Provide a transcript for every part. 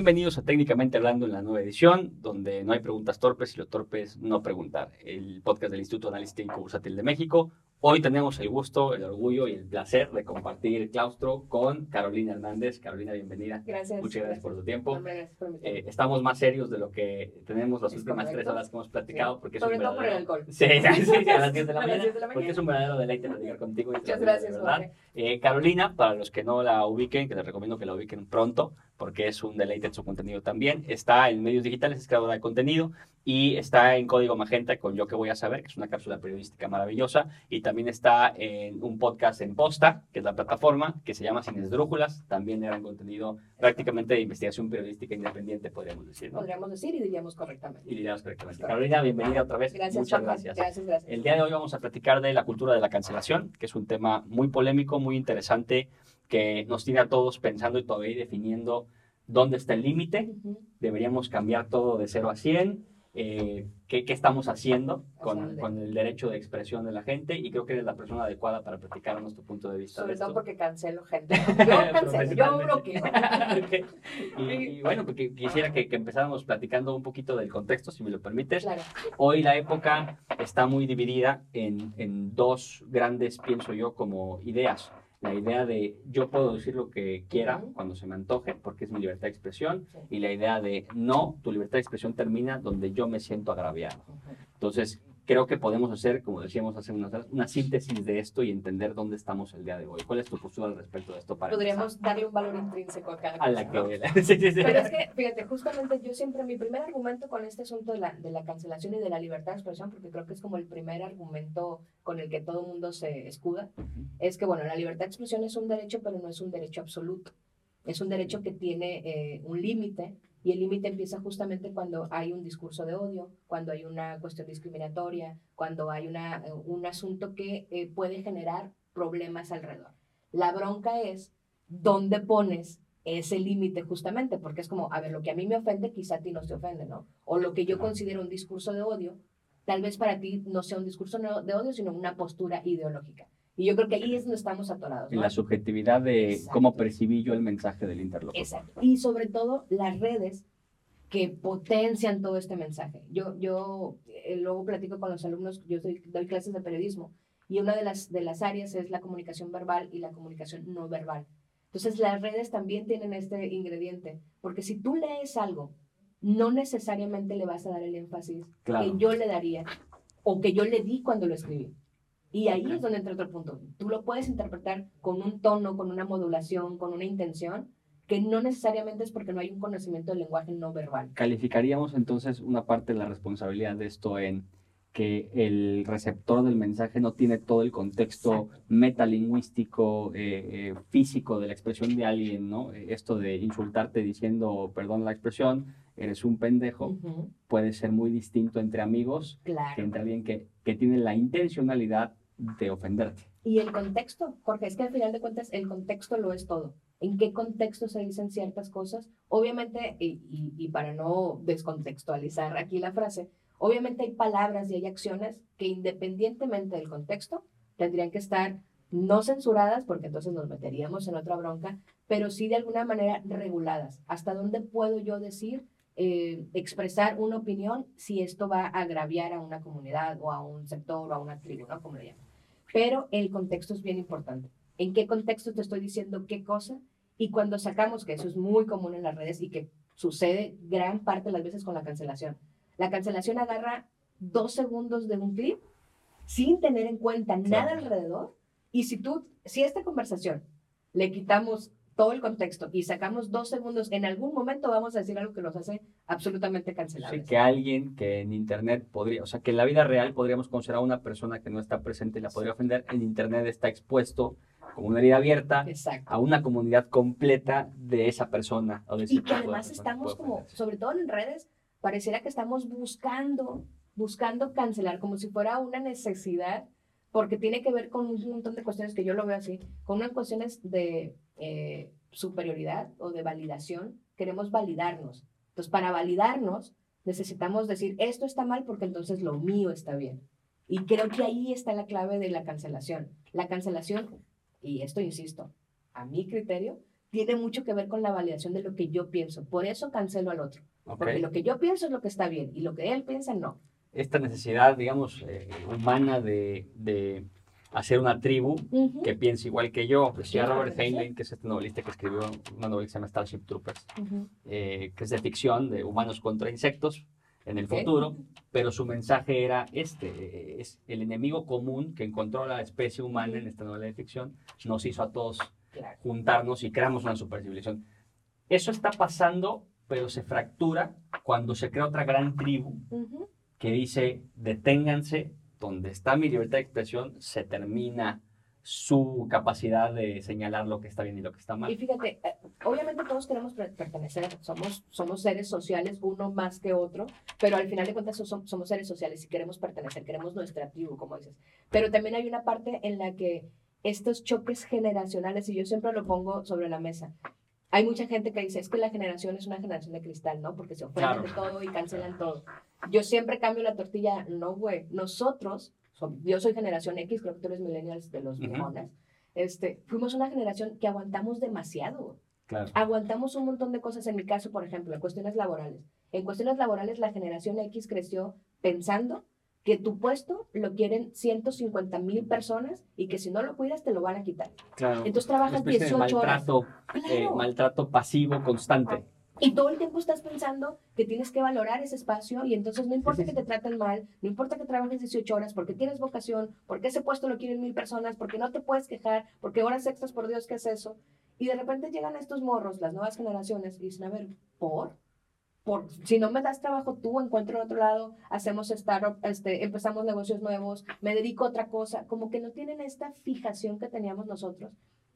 Bienvenidos a Técnicamente Hablando en la nueva edición, donde no hay preguntas torpes y lo torpes no preguntar. El podcast del Instituto Técnico Bursátil de México. Hoy tenemos el gusto, el orgullo y el placer de compartir claustro con Carolina Hernández. Carolina, bienvenida. Gracias. Muchas gracias, por tu tiempo. Gracias por invitarme. Eh, estamos más serios de lo que tenemos las últimas tres correcto. horas que hemos platicado, Sí. porque es Sobre un todo por el verdadero- alcohol. Sí, sí, sí, a las 10 de la mañana, 10 de la porque mañana. es un verdadero deleite platicar contigo. y Muchas gracias, verdad. Eh, Carolina, para los que no la ubiquen, que les recomiendo que la ubiquen pronto, porque es un deleite en su contenido también, está en medios digitales, es creadora de contenido y está en Código Magenta con Yo que voy a saber, que es una cápsula periodística maravillosa, y también está en un podcast en Posta, que es la plataforma, que se llama Sin Esdrújulas, también era un contenido prácticamente de investigación periodística independiente, podríamos decir, ¿no? Podríamos decir y diríamos correctamente. Y diríamos correctamente. Carolina, bienvenida otra vez. Gracias, Muchas gracias. Gracias, gracias. El día de hoy vamos a platicar de la cultura de la cancelación, que es un tema muy polémico, muy interesante, que nos tiene a todos pensando y todavía definiendo dónde está el límite. Deberíamos cambiar todo de 0 a 100. Eh, ¿qué, qué estamos haciendo con, con el derecho de expresión de la gente? Y creo que eres la persona adecuada para platicar nuestro punto de vista. Sobre de todo esto. porque cancelo gente. Yo cancelo, yo bloqueo. Ok. y, y bueno, porque quisiera que, que empezáramos platicando un poquito del contexto, si me lo permites. Claro. Hoy la época está muy dividida en, en dos grandes, pienso yo, como ideas. La idea de yo puedo decir lo que quiera cuando se me antoje, porque es mi libertad de expresión, y la idea de no, tu libertad de expresión termina donde yo me siento agraviado. Entonces, creo que podemos hacer, como decíamos hace unas horas, una síntesis de esto y entender dónde estamos el día de hoy. ¿Cuál es tu postura al respecto de esto para Podríamos darle un valor intrínseco a cada empezar? a la que... sí, sí, sí. Pero es que, fíjate, justamente yo siempre, mi primer argumento con este asunto de la, de la cancelación y de la libertad de expresión, porque creo que es como el primer argumento con el que todo el mundo se escuda, es que, bueno, la libertad de expresión es un derecho, pero no es un derecho absoluto. Es un derecho que tiene eh, un límite y el límite empieza justamente cuando hay un discurso de odio, cuando hay una cuestión discriminatoria, cuando hay una, eh, un asunto que eh, puede generar problemas alrededor. La bronca es dónde pones ese límite justamente, porque es como, a ver, lo que a mí me ofende quizá a ti no te ofende, ¿no? O lo que yo considero un discurso de odio, tal vez para ti no sea un discurso de odio, sino una postura ideológica. Y yo creo que ahí es donde estamos atorados. En ¿no? la subjetividad de Exacto. cómo percibí yo el mensaje del interlocutor. Exacto. Y sobre todo las redes que potencian todo este mensaje. Yo, yo eh, luego platico con los alumnos, yo doy, doy clases de periodismo y una de las, de las áreas es la comunicación verbal y la comunicación no verbal. Entonces las redes también tienen este ingrediente, porque si tú lees algo, no necesariamente le vas a dar el énfasis Claro. que yo le daría o que yo le di cuando lo escribí. Y ahí es donde entra otro punto. Tú lo puedes interpretar con un tono, con una modulación, con una intención, que no necesariamente es porque no hay un conocimiento del lenguaje no verbal. Calificaríamos entonces una parte de la responsabilidad de esto en que el receptor del mensaje no tiene todo el contexto metalingüístico, eh, eh, físico de la expresión de alguien, ¿no? Eh, Esto de insultarte diciendo, perdón la expresión, eres un pendejo, Ujú, puede ser muy distinto entre amigos que Claro. entre alguien que, que tiene la intencionalidad de ofenderte. Y el contexto, Jorge, es que al final de cuentas el contexto lo es todo. ¿En qué contexto se dicen ciertas cosas? Obviamente, y, para no descontextualizar aquí la frase, obviamente hay palabras y hay acciones que independientemente del contexto tendrían que estar no censuradas, porque entonces nos meteríamos en otra bronca, pero sí de alguna manera reguladas. ¿Hasta dónde puedo yo decir, eh, expresar una opinión si esto va a agraviar a una comunidad o a un sector o a una tribu, ¿no? Como le llaman. Pero el contexto es bien importante. ¿En qué contexto te estoy diciendo qué cosa? Y cuando sacamos, que eso es muy común en las redes y que sucede gran parte de las veces con la cancelación. La cancelación agarra dos segundos de un clip sin tener en cuenta nada alrededor. Y si tú, si esta conversación le quitamos todo el contexto y sacamos dos segundos, en algún momento vamos a decir algo que nos hace absolutamente Sí, cancelables. que alguien que en Internet podría, o sea, que en la vida real podríamos considerar a una persona que no está presente y la podría ofender, en Internet está expuesto como una herida abierta Exacto. a una comunidad completa de esa persona. O de ese Y que de además estamos como, sobre todo en redes, pareciera que estamos buscando, buscando cancelar, como si fuera una necesidad, porque tiene que ver con un montón de cuestiones que yo lo veo así, con unas cuestiones de eh, superioridad o de validación. Queremos validarnos. Entonces, para validarnos, necesitamos decir, esto está mal porque entonces lo mío está bien. Y creo que ahí está la clave de la cancelación. La cancelación, y esto insisto, a mi criterio, tiene mucho que ver con la validación de lo que yo pienso. Por eso cancelo al otro. Porque lo que yo pienso es lo que está bien y lo que él piensa no. Esta necesidad, digamos, eh, humana de, de hacer una tribu Ujú, que piense igual que yo. Decía Sí, Robert. Heinlein, que es este novelista que escribió una novela que se llama Starship Troopers, ujú. eh, que es de ficción, de humanos contra insectos en el futuro, pero su mensaje era este, es el enemigo común que encontró la especie humana en esta novela de ficción, nos hizo a todos Claro. juntarnos y creamos una supercivilización. Eso está pasando, pero se fractura cuando se crea otra gran tribu Ujú. Que dice, deténganse, donde está mi libertad de expresión, se termina su capacidad de señalar lo que está bien y lo que está Y mal. fíjate, eh, obviamente todos queremos per- pertenecer, somos, somos seres sociales, uno más que otro, pero al final de cuentas so- som- somos seres sociales y queremos pertenecer, queremos nuestra tribu, como dices. Pero también hay una parte en la que estos choques generacionales, y yo siempre lo pongo sobre la mesa, hay mucha gente que dice, es que la generación es una generación de cristal, ¿no? Porque se ofenden Claro. de todo y cancelan todo. Yo siempre cambio la tortilla, no, güey, nosotros, yo soy generación X, creo que tú eres millennials de los Ujú. millennials, este, fuimos una generación que aguantamos demasiado. Claro. Aguantamos un montón de cosas. En mi caso, por ejemplo, en cuestiones laborales. En cuestiones laborales, la generación X creció pensando que tu puesto lo quieren 150 mil personas y que si no lo cuidas te lo van a quitar. claro. Entonces trabajas especie de 18 horas. maltrato, eh, Claro. maltrato pasivo constante. Y todo el tiempo estás pensando que tienes que valorar ese espacio y entonces no importa que te traten mal, no importa que trabajes 18 horas, porque tienes vocación, porque ese puesto lo quieren mil personas, porque no te puedes quejar, porque horas extras, por Dios, ¿qué es eso? Y de repente llegan estos morros, las nuevas generaciones, y dicen, a ver, ¿por? Por, si no me das trabajo tú, encuentro en otro lado, hacemos startup, este, empezamos negocios nuevos, me dedico a otra cosa, como que no tienen esta fijación que teníamos nosotros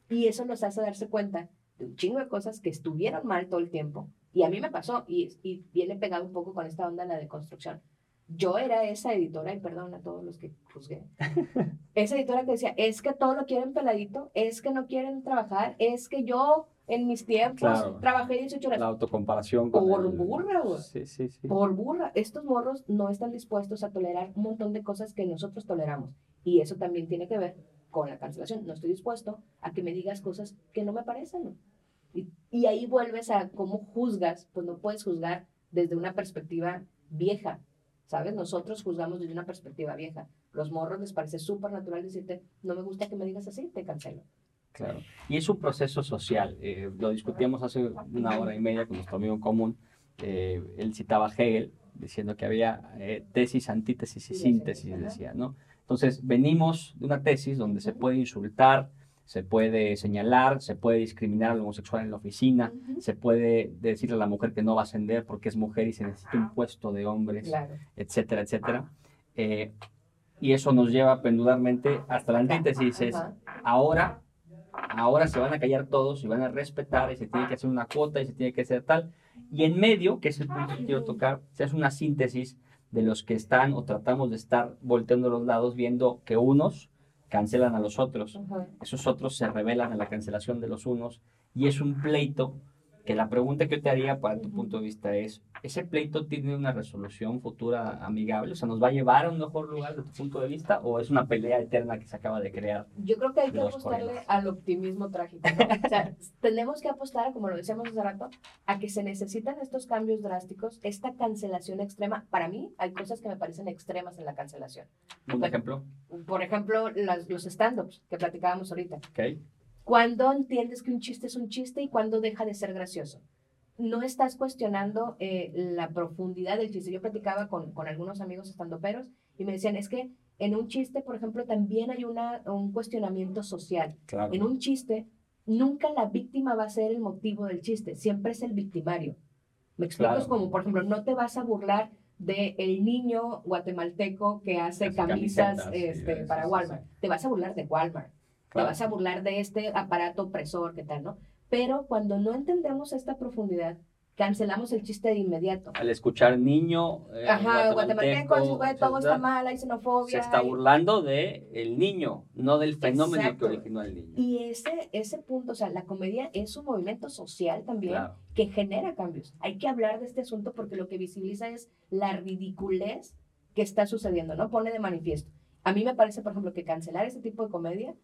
y eso nos hace darse cuenta de un chingo de cosas que estuvieron mal todo el tiempo. Y a mí me pasó, y, y viene pegado un poco con esta onda de la deconstrucción. Yo era esa editora, y perdón a todos los que juzgué, esa editora que decía, es que todo lo quieren peladito, es que no quieren trabajar, es que yo en mis tiempos Claro. trabajé 18 horas. La autocomparación con Por el- burra, güey. Sí, sí, sí. Por burra, estos morros no están dispuestos a tolerar un montón de cosas que nosotros toleramos. Y eso también tiene que ver con la cancelación. No estoy dispuesto a que me digas cosas que no me parecen. Y, y ahí vuelves a cómo juzgas. Pues no puedes juzgar desde una perspectiva vieja. ¿Sabes? Nosotros juzgamos desde una perspectiva vieja. Los morros les parece súper natural decirte, no me gusta que me digas así, te cancelo. Claro. Y es un proceso social. eh, lo discutíamos hace una hora y media con nuestro amigo en común. eh, él citaba Hegel diciendo que había eh, tesis, antítesis y Sí, síntesis, decía, ¿no? Entonces, venimos de una tesis donde se puede insultar, se puede señalar, se puede discriminar al homosexual en la oficina, se puede decirle a la mujer que no va a ascender porque es mujer y se necesita un puesto de hombres Claro. etcétera, etcétera. Eh, y eso nos lleva pendularmente hasta la antítesis. Es, ahora, ahora se van a callar todos y van a respetar y se tiene que hacer una cuota y se tiene que hacer tal. Y en medio, que es el punto que quiero tocar, se hace una síntesis de los que están o tratamos de estar volteando los lados viendo que unos cancelan a los otros. Esos otros se revelan a la cancelación de los unos y es un pleito que la pregunta que yo te haría para tu punto de vista es, ¿ese pleito tiene una resolución futura amigable? O sea, ¿nos va a llevar a un mejor lugar de tu punto de vista o es una pelea eterna que se acaba de crear? Yo creo que hay que apostarle al optimismo trágico. ¿no? O sea, tenemos que apostar, como lo decíamos hace rato, a que se necesitan estos cambios drásticos, esta cancelación extrema. Para mí, hay cosas que me parecen extremas en la cancelación. Un ejemplo, Por ejemplo, las- los stand-ups que platicábamos ahorita. ¿ok? ¿Cuándo entiendes que un chiste es un chiste y cuándo deja de ser gracioso? No estás cuestionando eh, la profundidad del chiste. Yo platicaba con, con algunos amigos estandoperos y me decían, es que en un chiste, por ejemplo, también hay una, un cuestionamiento social. Claro. En un chiste, nunca la víctima va a ser el motivo del chiste, siempre es el victimario. Me explico, Claro. es como, por ejemplo, no te vas a burlar de el niño guatemalteco que hace camisas camisetas, sí, este, sí, para sí, Walmart. Te vas a burlar de Walmart. Claro. Te vas a burlar de este aparato opresor, ¿qué tal, no? Pero cuando no entendemos esta profundidad, cancelamos el chiste de inmediato. Al escuchar niño, eh, Ajá, guatemalteco, guatemalteco, todo está mal, hay xenofobia. Se está hay- burlando de el niño, no del fenómeno Exacto. que originó al niño. Y ese, ese punto, o sea, la comedia es un movimiento social también Claro. que genera cambios. Hay que hablar de este asunto porque lo que visibiliza es la ridiculez que está sucediendo, ¿no? Pone de manifiesto. A mí me parece, por ejemplo, que cancelar ese tipo de comedia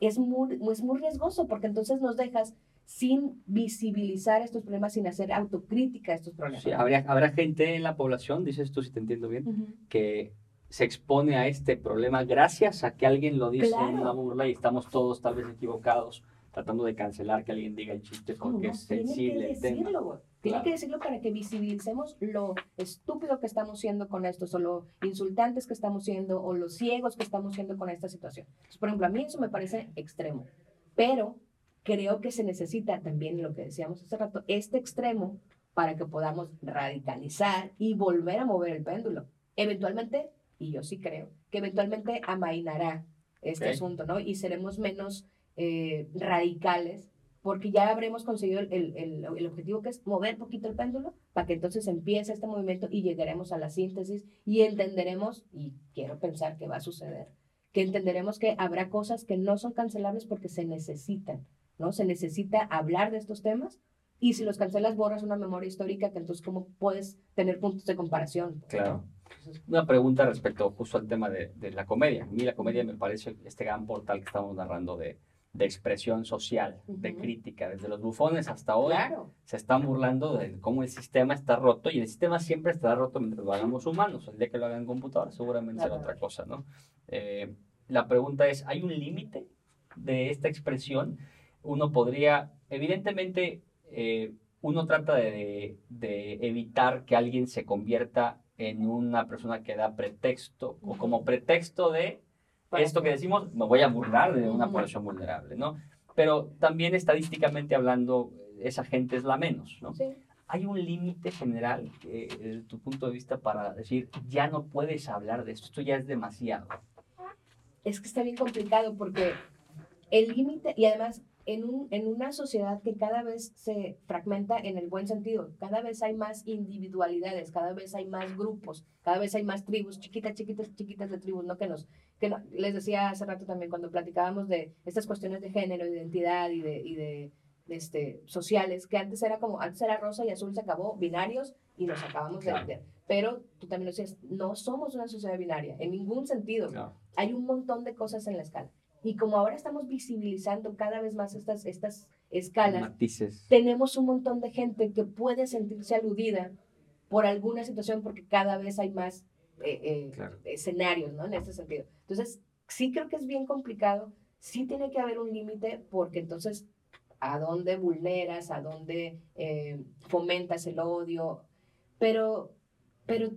es muy, es muy riesgoso porque entonces nos dejas sin visibilizar estos problemas, sin hacer autocrítica a estos problemas. Sí, habrá gente en la población, dices tú si te entiendo bien, que se expone a este problema gracias a que alguien lo dice en una burla y estamos todos tal vez equivocados tratando de cancelar que alguien diga el chiste ¿Cómo porque no? es sensible el tema. Tiene Claro. que decirlo para que visibilicemos lo estúpido que estamos siendo con esto, o lo insultantes que estamos siendo, o los ciegos que estamos siendo con esta situación. Entonces, por ejemplo, a mí eso me parece extremo, pero creo que se necesita también lo que decíamos hace rato, este extremo para que podamos radicalizar y volver a mover el péndulo. Eventualmente, y yo sí creo, que eventualmente amainará este Ok. asunto, ¿no? Y seremos menos eh, radicales porque ya habremos conseguido el, el- el- el objetivo que es mover poquito el péndulo para que entonces empiece este movimiento y llegaremos a la síntesis y entenderemos, y quiero pensar que va a suceder, que entenderemos que habrá cosas que no son cancelables porque se necesitan, ¿no? Se necesita hablar de estos temas y si los cancelas borras una memoria histórica que entonces cómo puedes tener puntos de comparación. Claro. Entonces, Una pregunta respecto justo al tema de, de la comedia. A mí la comedia me parece este gran portal que estamos narrando de, de expresión social, de crítica. Desde los bufones hasta hoy claro, se están burlando de cómo el sistema está roto y el sistema siempre estará roto mientras lo hagamos humanos. El día que lo hagan computadora seguramente será Claro. otra cosa, ¿no? Eh, la pregunta es, ¿hay un límite de esta expresión? Uno podría, evidentemente, eh, uno trata de, de evitar que alguien se convierta en una persona que da pretexto o como pretexto de esto que decimos, me voy a burlar de una población vulnerable, ¿no? Pero también estadísticamente hablando, esa gente es la menos, ¿no? sí. ¿Hay un límite general, eh, desde tu punto de vista, para decir, ya no puedes hablar de esto, esto ya es demasiado? es que está bien complicado porque el límite, y además en, un, en una sociedad que cada vez se fragmenta en el buen sentido, cada vez hay más individualidades, cada vez hay más grupos, cada vez hay más tribus, chiquitas, chiquitas, chiquitas de tribus, ¿no? Que nos, que no- les decía hace rato también cuando platicábamos de estas cuestiones de género, de identidad y de, y de este, sociales, que antes era como, antes era rosa y azul, se acabó, binarios y nos acabamos Claro. de, de- Pero tú también lo decías, no somos una sociedad binaria, en ningún sentido hay un montón de cosas en la escala. Y como ahora estamos visibilizando cada vez más estas, estas escalas, Matices. tenemos un montón de gente que puede sentirse aludida por alguna situación porque cada vez hay más eh, eh, Claro. escenarios, ¿no? En este sentido. Entonces, sí creo que es bien complicado, sí tiene que haber un límite porque entonces, ¿a dónde vulneras? ¿A dónde eh, fomentas el odio? Pero, pero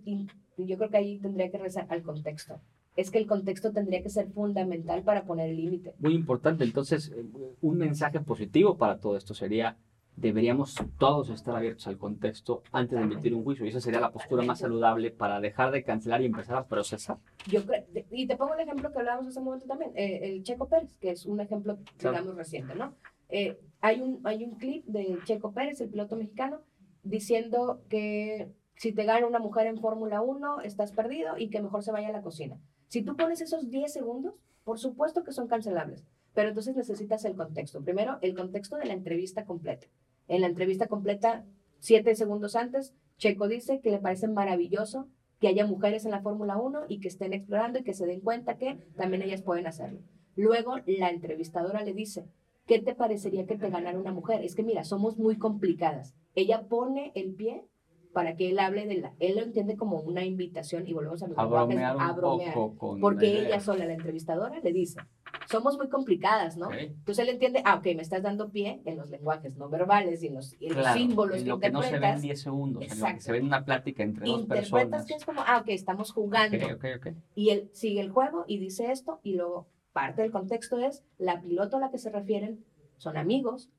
yo creo que ahí tendría que rezar al contexto. Es que el contexto tendría que ser fundamental para poner el límite. Muy importante, entonces, eh, un mensaje positivo para todo esto sería, deberíamos todos estar abiertos al contexto antes de emitir un juicio. Y esa sería la postura más saludable para dejar de cancelar y empezar a procesar. Yo creo, y te pongo el ejemplo que hablábamos hace un momento también, eh, el Checo Pérez, que es un ejemplo, Claro. digamos, reciente, ¿no? Eh, hay, un, hay un clip de Checo Pérez, el piloto mexicano, diciendo que si te gana una mujer en Fórmula 1, estás perdido y que mejor se vaya a la cocina. Si tú pones esos 10 segundos, por supuesto que son cancelables, pero entonces necesitas el contexto. Primero, el contexto de la entrevista completa. En la entrevista completa, siete segundos antes, Checo dice que le parece maravilloso que haya mujeres en la Fórmula 1 y que estén explorando y que se den cuenta que también ellas pueden hacerlo. Luego, la entrevistadora le dice, ¿qué te parecería que te ganara una mujer? Es que mira, somos muy complicadas. Ella pone el pie para que él hable de la... Él lo entiende como una invitación y volvemos a los A lenguajes, bromear a bromear. Porque ella sola, la entrevistadora, le dice, somos muy complicadas, ¿no? Entonces él entiende, ah, ok, me estás dando pie en los lenguajes no verbales y en los, y en los Claro, símbolos en que lo que no se ve en interpretas. 10 segundos, en lo que se ve en una plática entre dos interpretas personas. que es como, ah, ok, estamos jugando. Ok, ok, ok. Y él sigue el juego y dice esto, y luego parte del contexto es, la piloto a la que se refieren son amigos,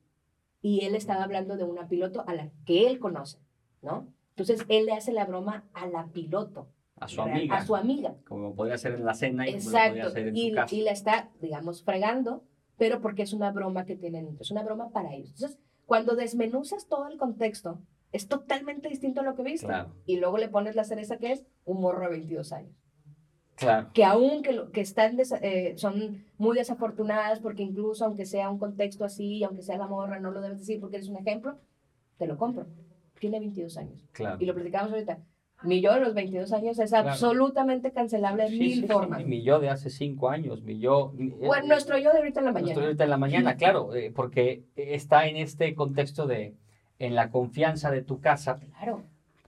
y él estaba hablando de una piloto a la que él conoce, ¿no? Entonces él le hace la broma a la piloto, A su real- amiga, a su amiga. como podría ser en la cena y como lo Exacto, hacer en y, su casa. y la está, digamos, fregando, pero porque es una broma que tienen, es una broma para ellos. Entonces, cuando desmenuzas todo el contexto, es totalmente distinto a lo que viste. Claro. Y luego le pones la cereza que es un morro de 22 años. Claro. Que aún que, lo- que están eh, son muy desafortunadas, porque incluso aunque sea un contexto así, aunque sea la morra, no lo debes decir porque eres un ejemplo, te lo compro. Tiene 22 años. Claro. Y lo platicábamos ahorita. Mi yo de los 22 años es Claro. absolutamente cancelable de Sí, mil sí, sí, formas. Mi yo de hace cinco años, mi yo... Bueno, nuestro yo de ahorita en la Nuestro mañana. ahorita en la mañana, claro, eh, porque está en este contexto de, en la confianza de tu casa, Claro.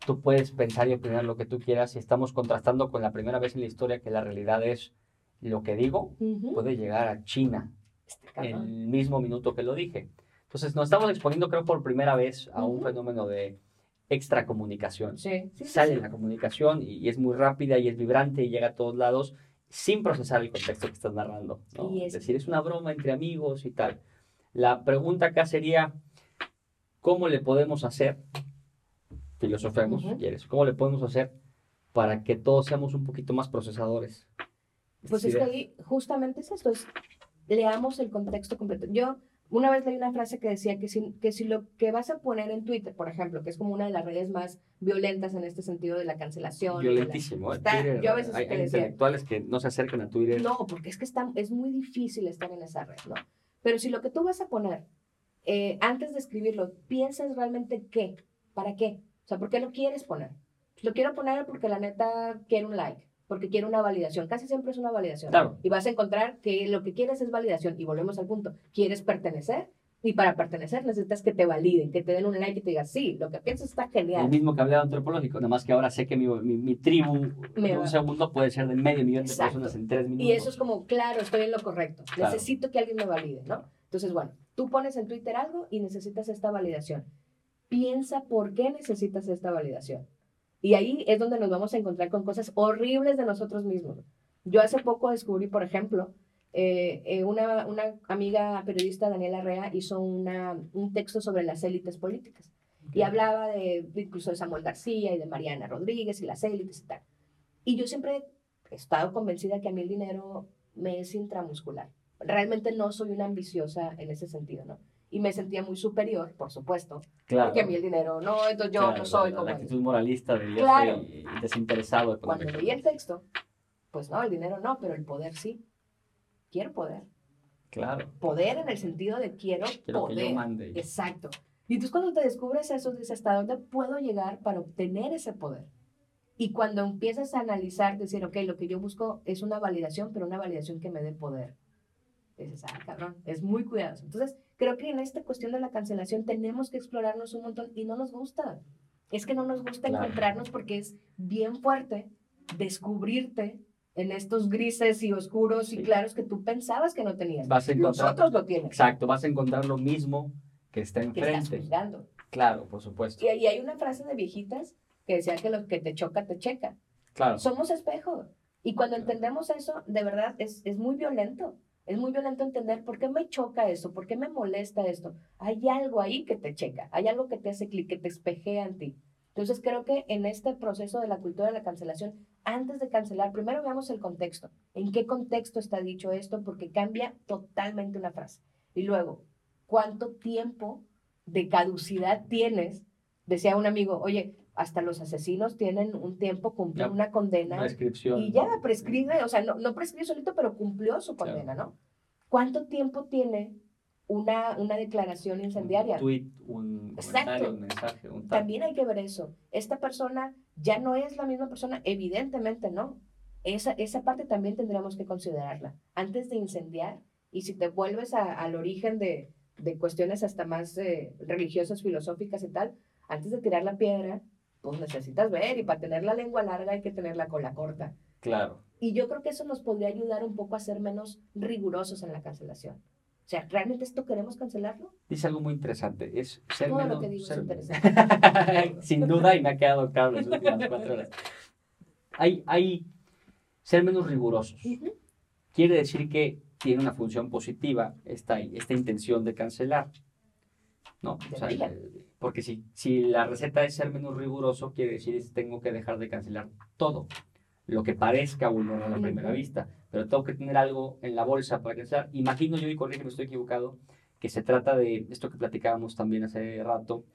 tú puedes pensar y opinar lo que tú quieras y estamos contrastando con la primera vez en la historia que la realidad es lo que digo puede llegar a China Este en el mismo minuto que lo dije. Entonces nos estamos exponiendo creo por primera vez a un Ujú. fenómeno de extracomunicación. Sí, sí, sí, Sale sí. la comunicación y, y es muy rápida y es vibrante y llega a todos lados sin procesar el contexto que estás narrando. ¿no? Es es- decir, es una broma entre amigos y tal. La pregunta acá sería, ¿cómo le podemos hacer? Filosofemos, si Ujú. quieres. ¿Cómo le podemos hacer para que todos seamos un poquito más procesadores? Pues es Sí, que ahí justamente es esto, es leamos el contexto completo. Yo una vez leí una frase que decía que si, que si lo que vas a poner en Twitter, por ejemplo, que es como una de las redes más violentas en este sentido de la cancelación. de la- Violentísimo. ¿eh? Está- Twitter, yo a veces hay, hay intelectuales que no se acercan a Twitter. No, porque es que está, es muy difícil estar en esa red, ¿no? Pero si lo que tú vas a poner, eh, antes de escribirlo, piensas realmente qué, para qué. O sea, ¿por qué lo quieres poner? Lo quiero poner porque la neta quiere un like, porque quiere una validación. Casi siempre es una validación. Claro. Y vas a encontrar que lo que quieres es validación. Y volvemos al punto. Quieres pertenecer. Y para pertenecer necesitas que te validen, que te den un like y te digan, sí, lo que piensas está genial. mismo que hablaba antropológico, nada más que ahora sé que mi, mi, mi tribu Me de va. un segundo puede ser de medio millón de Exacto. personas en tres minutos. Y eso es como, claro, estoy en lo correcto. Claro. Necesito que alguien me valide, ¿no? Entonces, bueno, tú pones en Twitter algo y necesitas esta validación. Piensa por qué necesitas esta validación. Y ahí es donde nos vamos a encontrar con cosas horribles de nosotros mismos. Yo hace poco descubrí, por ejemplo, eh, eh, una, una amiga periodista, Daniela Rea, hizo una, un texto sobre las élites políticas. Y hablaba de, incluso de Samuel García y de Mariana Rodríguez y las élites y tal. Y yo siempre he estado convencida que a mí el dinero me es intramuscular. Realmente no soy una ambiciosa en ese sentido, ¿no? Y me sentía muy superior, por supuesto, claro, porque a mí el dinero no, entonces yo claro, no soy la, como... la actitud moralista de Claro. soy desinteresado Cuando leí el texto, pues no, el dinero no, pero el poder sí. Quiero poder. Claro, Poder en el sentido de quiero, quiero que poder. yo mande. Exacto. Y entonces cuando te descubres eso, dices, ¿hasta dónde puedo llegar para obtener ese poder? Y cuando empiezas a analizar, decir, ok, lo que yo busco es una validación, pero una validación que me dé poder. Dices, ah, cabrón, es muy cuidadoso. Entonces, creo que en esta cuestión de la cancelación tenemos que explorarnos un montón y no nos gusta. Es que no nos gusta Claro. encontrarnos porque es bien fuerte descubrirte en estos grises y oscuros y claros que tú pensabas que no tenías. Vas a encontrar- otros lo tienen, Exacto, vas a encontrar lo mismo que está que estás enfrente. Claro, por supuesto. Y hay una frase de viejitas que decía que lo que te choca, te checa. Claro, Somos espejo. Y cuando entendemos eso, de verdad, es, es muy violento. Es muy violento entender por qué me choca esto, por qué me molesta esto. Hay algo ahí que te checa, hay algo que te hace clic, que te espejea en ti. Entonces creo que en este proceso de la cultura de la cancelación, antes de cancelar, primero veamos el contexto. ¿En qué contexto está dicho esto? Porque cambia totalmente una frase. Y luego, ¿cuánto tiempo de caducidad tienes? Decía un amigo, oye, hasta los asesinos tienen un tiempo, cumplir Ya, una condena. una descripción. Y ya prescribe, o sea, no, no prescribe solito, pero cumplió su condena, ¿no? ¿Cuánto tiempo tiene una, una declaración incendiaria? Un tweet, un comentario, un mensaje, un. También hay que ver eso. Esta persona ya no es la misma persona, evidentemente no. Esa, esa parte también tendríamos que considerarla. Antes de incendiar, y si te vuelves a- al origen de, de cuestiones hasta más eh, religiosas, filosóficas y tal, antes de tirar la piedra, pues necesitas ver, y para tener la lengua larga hay que tener la cola corta. Claro. Y yo creo que eso nos podría ayudar un poco a ser menos rigurosos en la cancelación. O sea, ¿realmente esto queremos cancelarlo? Dice algo muy interesante. Es ser Todo menos. lo que digo es interesante. Sin duda, y me ha quedado claro las últimas cuatro horas. Hay, hay ser menos rigurosos. Quiere decir que tiene una función positiva esta, esta intención de cancelar. ¿No? O sea, porque si, si la receta es ser menos riguroso, quiere decir es tengo que dejar de cancelar todo. Lo que parezca vulnerable a la primera vista. Pero tengo que tener algo en la bolsa para cancelar. Imagino yo, y corrígeme, estoy equivocado, que se trata de esto que platicábamos también hace rato.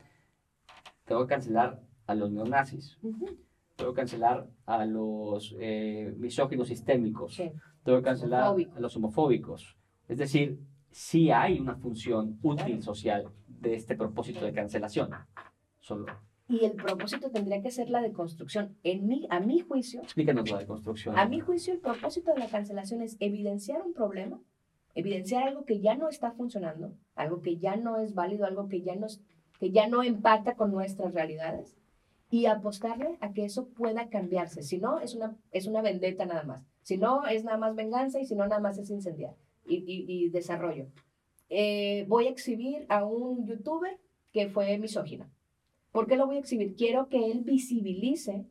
Tengo que cancelar a los neonazis. Ujú. Tengo que cancelar a los eh, misóginos sistémicos. Sí. Tengo que cancelar a los homofóbicos. Es decir, sí hay una función útil social de este propósito de cancelación. Solo Y el propósito tendría que ser la deconstrucción. En mi, a mi juicio, Explícanos la deconstrucción. a mi juicio, el propósito de la cancelación es evidenciar un problema, evidenciar algo que ya no está funcionando, algo que ya no es válido, algo que ya, nos, que ya no empata con nuestras realidades y apostarle a que eso pueda cambiarse. Si no, es una, es una vendetta nada más. Si no, es nada más venganza y si no, nada más es incendiar y, y- y desarrollo. Eh, voy a exhibir a un youtuber que fue misógino. ¿Por qué lo voy a exhibir? Quiero que él visibilice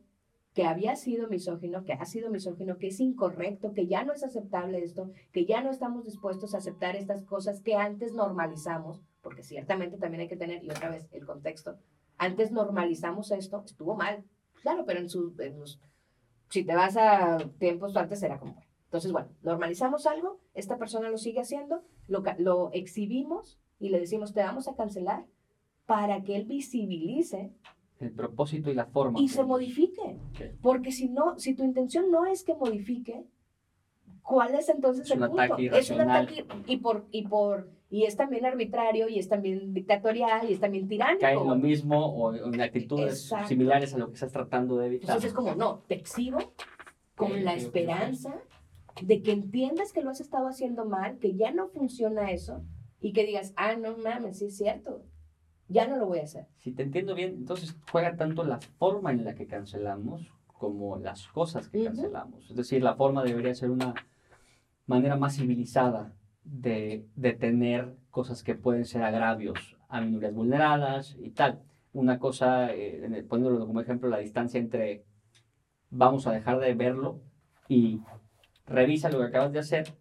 que había sido misógino, que ha sido misógino, que es incorrecto, que ya no es aceptable esto, que ya no estamos dispuestos a aceptar estas cosas que antes normalizamos, porque ciertamente también hay que tener, y otra vez, el contexto, antes normalizamos esto, estuvo mal, claro, pero en sus, en los- si te vas a tiempos antes era como, entonces bueno, normalizamos algo, esta persona lo sigue haciendo, lo, lo exhibimos y le decimos, te vamos a cancelar para que él visibilice El propósito y la forma. y se modifique. Ok. Porque si no, si tu intención no es que modifique, ¿cuál es entonces Es el un punto? es un ataque y por y por y es también arbitrario y es también dictatorial y es también tiránico. Cae en lo mismo o en actitudes Exacto. similares a lo que estás tratando de evitar. Entonces es como, no, te exhibo con la esperanza de que entiendas que lo has estado haciendo mal, que ya no funciona eso y que digas, ah, no mames, sí es cierto, ya no lo voy a hacer. Si te entiendo bien, entonces juega tanto la forma en la que cancelamos como las cosas que cancelamos. Es decir, la forma debería ser una manera más civilizada de detener cosas que pueden ser agravios a minorías vulneradas y tal. Una cosa, eh, poniéndolo como ejemplo, la distancia entre vamos a dejar de verlo y revisa lo que acabas de hacer,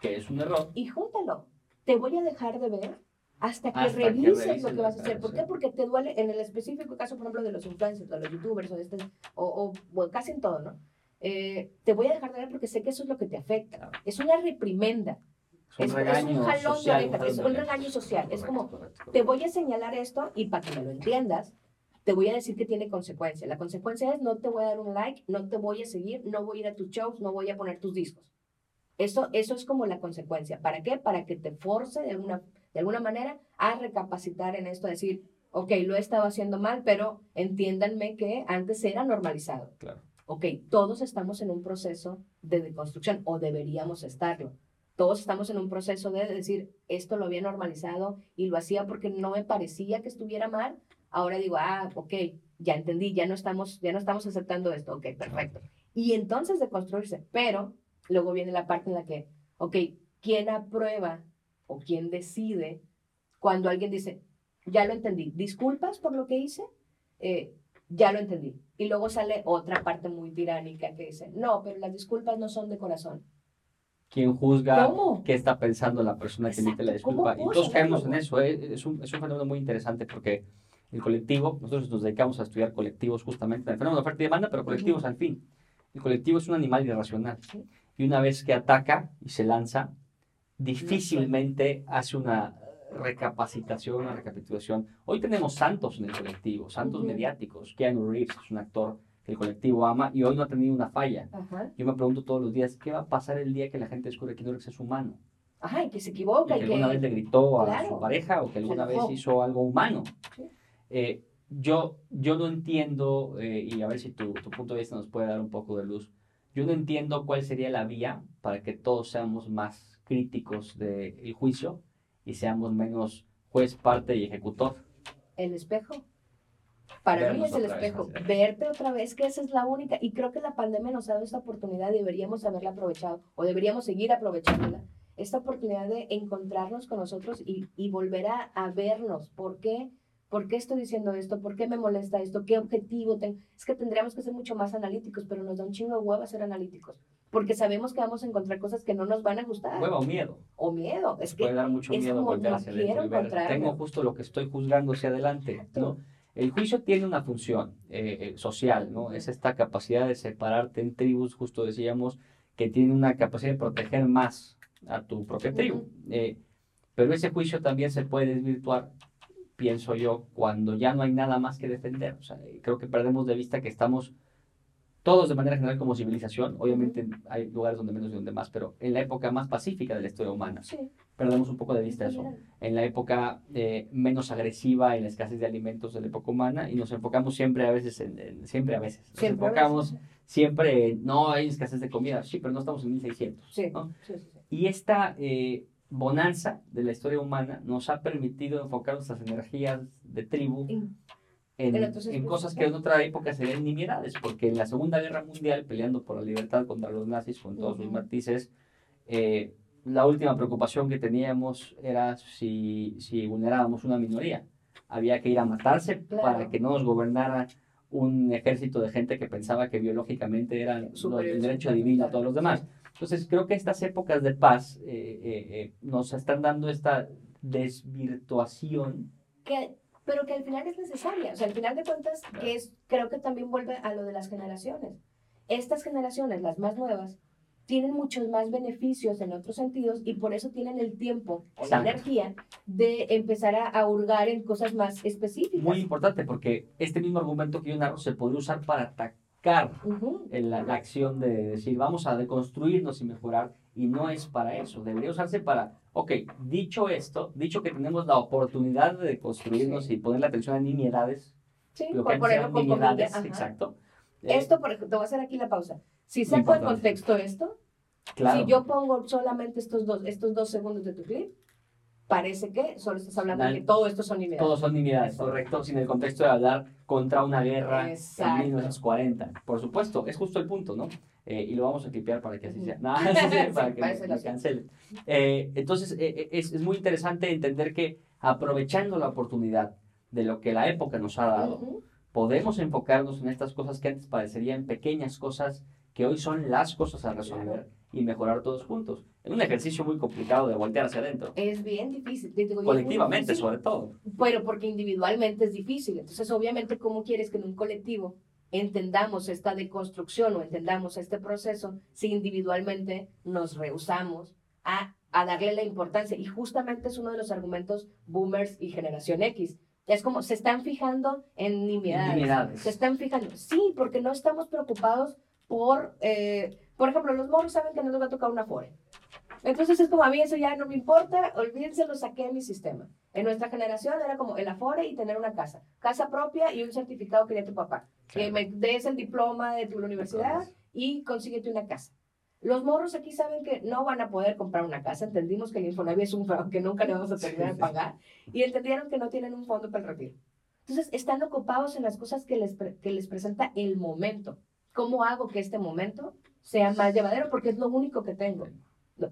que es un error, y júntalo. Te voy a dejar de ver hasta que Hasta que revises lo que vas a hacer. ¿Por qué? Porque te duele, en el específico caso, por ejemplo, de los influencers, de los youtubers, o, de este, o, o, bueno, casi en todo, ¿no? Eh, te voy a dejar de ver porque sé que eso es lo que te afecta. Es una reprimenda, es un es, es regaño un jalón de es un regaño social. Es como, te voy a señalar esto y para que me lo entiendas, te voy a decir que tiene consecuencia. La consecuencia es no te voy a dar un like, no te voy a seguir, no voy a ir a tus shows, no voy a poner tus discos. Eso, eso es como la consecuencia. ¿Para qué? Para que te force de alguna, de alguna manera a recapacitar en esto, a decir, ok, lo he estado haciendo mal, pero entiéndanme que antes era normalizado. Claro. Ok, todos estamos en un proceso de deconstrucción o deberíamos estarlo. Todos estamos en un proceso de decir, esto lo había normalizado y lo hacía porque no me parecía que estuviera mal. Ahora digo, ah, ok, ya entendí, ya no estamos, ya no estamos aceptando esto. Ok, perfecto. Y entonces deconstruirse. Pero luego viene la parte en la que, ok, ¿quién aprueba o quién decide cuando alguien dice, ya lo entendí, disculpas por lo que hice? Eh, ya lo entendí. Y luego sale otra parte muy tiránica que dice, no, pero las disculpas no son de corazón. quien juzga ¿Cómo? qué está pensando la persona que emite la Exacto, ¿cómo disculpa. Y todos caemos en eso. ¿eh? Es, un, es un fenómeno muy interesante porque el colectivo, nosotros nos dedicamos a estudiar colectivos justamente, el fenómeno de oferta y demanda, pero colectivos al fin. El colectivo es un animal irracional. Y una vez que ataca y se lanza, difícilmente hace una recapacitación, una recapitulación. Hoy tenemos santos en el colectivo, santos Ujú. mediáticos. Keanu Reeves es un actor que el colectivo ama y hoy no ha tenido una falla. Ajá. Yo me pregunto todos los días, ¿qué va a pasar el día que la gente descubre que Keanu Reeves es humano? Ajá, y que se Y equivoca. que y que... alguna vez le gritó a Claro. su pareja o que alguna vez hizo algo humano. Sí. Eh, yo, yo no entiendo, eh, y a ver si tu, tu punto de vista nos puede dar un poco de luz, yo no entiendo cuál sería la vía para que todos seamos más críticos del juicio y seamos menos juez, parte y ejecutor. El espejo. Para mí es el vez, espejo. Verte otra vez, que esa es la única. Y creo que la pandemia nos ha dado esta oportunidad, deberíamos haberla aprovechado o deberíamos seguir aprovechándola. Esta oportunidad de encontrarnos con nosotros y, y volver a, a vernos. ¿Por qué? ¿Por qué estoy diciendo esto? ¿Por qué me molesta esto? ¿Qué objetivo tengo? Es que tendríamos que ser mucho más analíticos, pero nos da un chingo de hueva ser analíticos. Porque sabemos que vamos a encontrar cosas que no nos van a gustar. Hueva o miedo. O miedo. Es que Puede dar mucho es miedo no hacia adentro tengo justo lo que estoy juzgando hacia adelante. ¿no? El juicio tiene una función eh, eh, social, ¿no? Es esta capacidad de separarte en tribus, justo decíamos, que tiene una capacidad de proteger más a tu propia tribu. Eh, pero ese juicio también se puede desvirtuar, pienso yo, cuando ya no hay nada más que defender. O sea, creo que perdemos de vista que estamos todos de manera general como civilización, obviamente hay lugares donde menos y donde más, pero en la época más pacífica de la historia humana, Sí, perdemos un poco de vista eso, en la época eh, menos agresiva en la escasez de alimentos de la época humana y nos enfocamos siempre a veces, en, en- siempre a veces, nos Siempre enfocamos veces. siempre en, no hay escasez de comida, sí, pero no estamos en 1600. Sí, ¿no? sí. Y esta eh, bonanza de la historia humana nos ha permitido enfocar nuestras energías de tribu In- en, En en espacios, cosas que en otra época serían nimiedades, porque en la Segunda Guerra Mundial, peleando por la libertad contra los nazis con todos sus Ujú. matices, eh, la última preocupación que teníamos era si, si vulnerábamos una minoría. Había que ir a matarse Claro. para que no nos gobernara un ejército de gente que pensaba que biológicamente Superiores, el derecho divino a todos los demás. Entonces, creo que estas épocas de paz eh, eh, eh, nos están dando esta desvirtuación. que, pero que al final es necesaria. O sea, al final de cuentas, que es, creo que también vuelve a lo de las generaciones. Estas generaciones, las más nuevas, tienen muchos más beneficios en otros sentidos y por eso tienen el tiempo o la energía de empezar a, a hurgar en cosas más específicas. Muy importante, porque este mismo argumento que yo narro se podría usar para atacar Ujú. en la, la acción de decir vamos a deconstruirnos y mejorar y no es para eso, debería usarse para, ok, dicho esto, dicho que tenemos la oportunidad de deconstruirnos Sí. y poner la atención a nimiedades, Sí, lo que por nimiedades, ajá. exacto. Eh, Esto, por ejemplo, te voy a hacer aquí la pausa. Si saco Importante. contexto esto, claro, si yo pongo solamente estos dos, estos dos segundos de tu clip, parece que solo estás hablando de que todo esto son nimiedades. todos son nimiedades, correcto, sin el contexto de hablar contra una guerra Exacto. en 1940. Por supuesto, es justo el punto, ¿no? Eh, y lo vamos a clipear para que así sea. No, sí, para que me, cancelen. Eh, entonces, eh, es, es muy interesante entender que aprovechando la oportunidad de lo que la época nos ha dado, podemos enfocarnos en estas cosas que antes parecerían pequeñas cosas que hoy son las cosas a resolver y mejorar todos juntos. En un ejercicio muy complicado de voltear hacia adentro. Es bien difícil. digo, es Colectivamente, difícil, sobre todo. Pero porque individualmente es difícil. Entonces, obviamente, ¿cómo quieres que en un colectivo entendamos esta deconstrucción o entendamos este proceso si individualmente nos rehusamos a, a darle la importancia? Y justamente es uno de los argumentos boomers y generación X. Es como, se están fijando en nimiedades. Nimiedades. Se están fijando. Sí, porque no estamos preocupados por, eh, por ejemplo, los morros saben que no les va a tocar una fore. Entonces es como, a mí eso ya no me importa, olvídense, lo saqué de mi sistema. En nuestra generación era como el afore y tener una casa. Casa propia y un certificado que quería tu papá. Que Claro. me des el diploma de tu universidad y consíguete una casa. Los morros aquí saben que no van a poder comprar una casa. Entendimos que el Infonavit es un fraude que nunca le vamos a terminar de pagar. Y entendieron que no tienen un fondo para el retiro. Entonces, están ocupados en las cosas que les, que les presenta el momento. ¿Cómo hago que este momento sea más llevadero? Porque es lo único que tengo.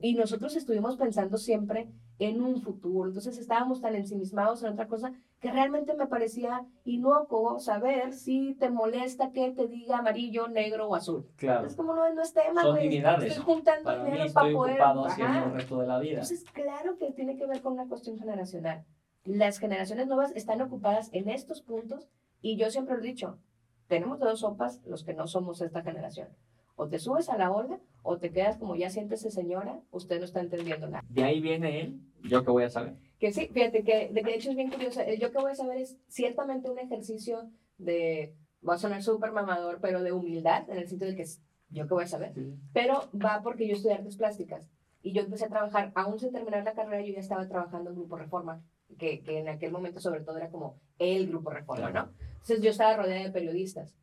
Y nosotros estuvimos pensando siempre en un futuro. Entonces, estábamos tan ensimismados en otra cosa que realmente me parecía inocuo saber si te molesta que te diga amarillo, negro o azul. Claro. Es como no, no es tema, Son nimiedades. Estoy juntando Para mí dinero para poder. ocupado ajá. haciendo el resto de la vida. Entonces, claro que tiene que ver con una cuestión generacional. Las generaciones nuevas están ocupadas en estos puntos y yo siempre lo he dicho, tenemos dos sopas los que no somos esta generación. O te subes a la ola o te quedas como ya siéntese señora, usted no está entendiendo nada. De ahí viene él, yo que voy a saber. Que sí, fíjate que de, que de hecho es bien curioso. El yo que voy a saber es ciertamente un ejercicio de, va a sonar súper mamador, pero de humildad, en el sentido de que es yo que voy a saber. Pero va porque yo estudié artes plásticas y yo empecé a trabajar, aún sin terminar la carrera, yo ya estaba trabajando en Grupo Reforma, que, que en aquel momento sobre todo era como el Grupo Reforma. ¿no? Entonces yo estaba rodeada de periodistas.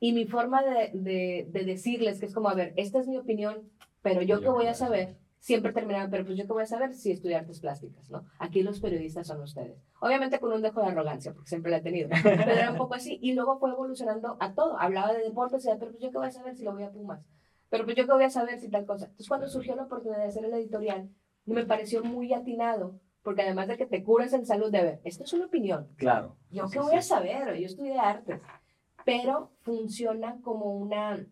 Y mi forma de, de, de decirles que es como, a ver, esta es mi opinión, pero yo qué voy a saber, siempre terminaba, pero pues yo qué voy a saber si estudié artes plásticas, ¿no? Aquí los periodistas son ustedes. Obviamente con un dejo de arrogancia, porque siempre la he tenido, pero era un poco así. Y luego fue evolucionando a todo. Hablaba de deportes, y decía, pero pues yo qué voy a saber si lo voy a Pumas. Pero pues yo qué voy a saber si tal cosa. Entonces cuando surgió la oportunidad de hacer el editorial, me pareció muy atinado, porque además de que te curas en salud, de ver, esto es una opinión. Claro. Yo qué sí, voy a sí. saber, yo estudié artes, pero funciona como una,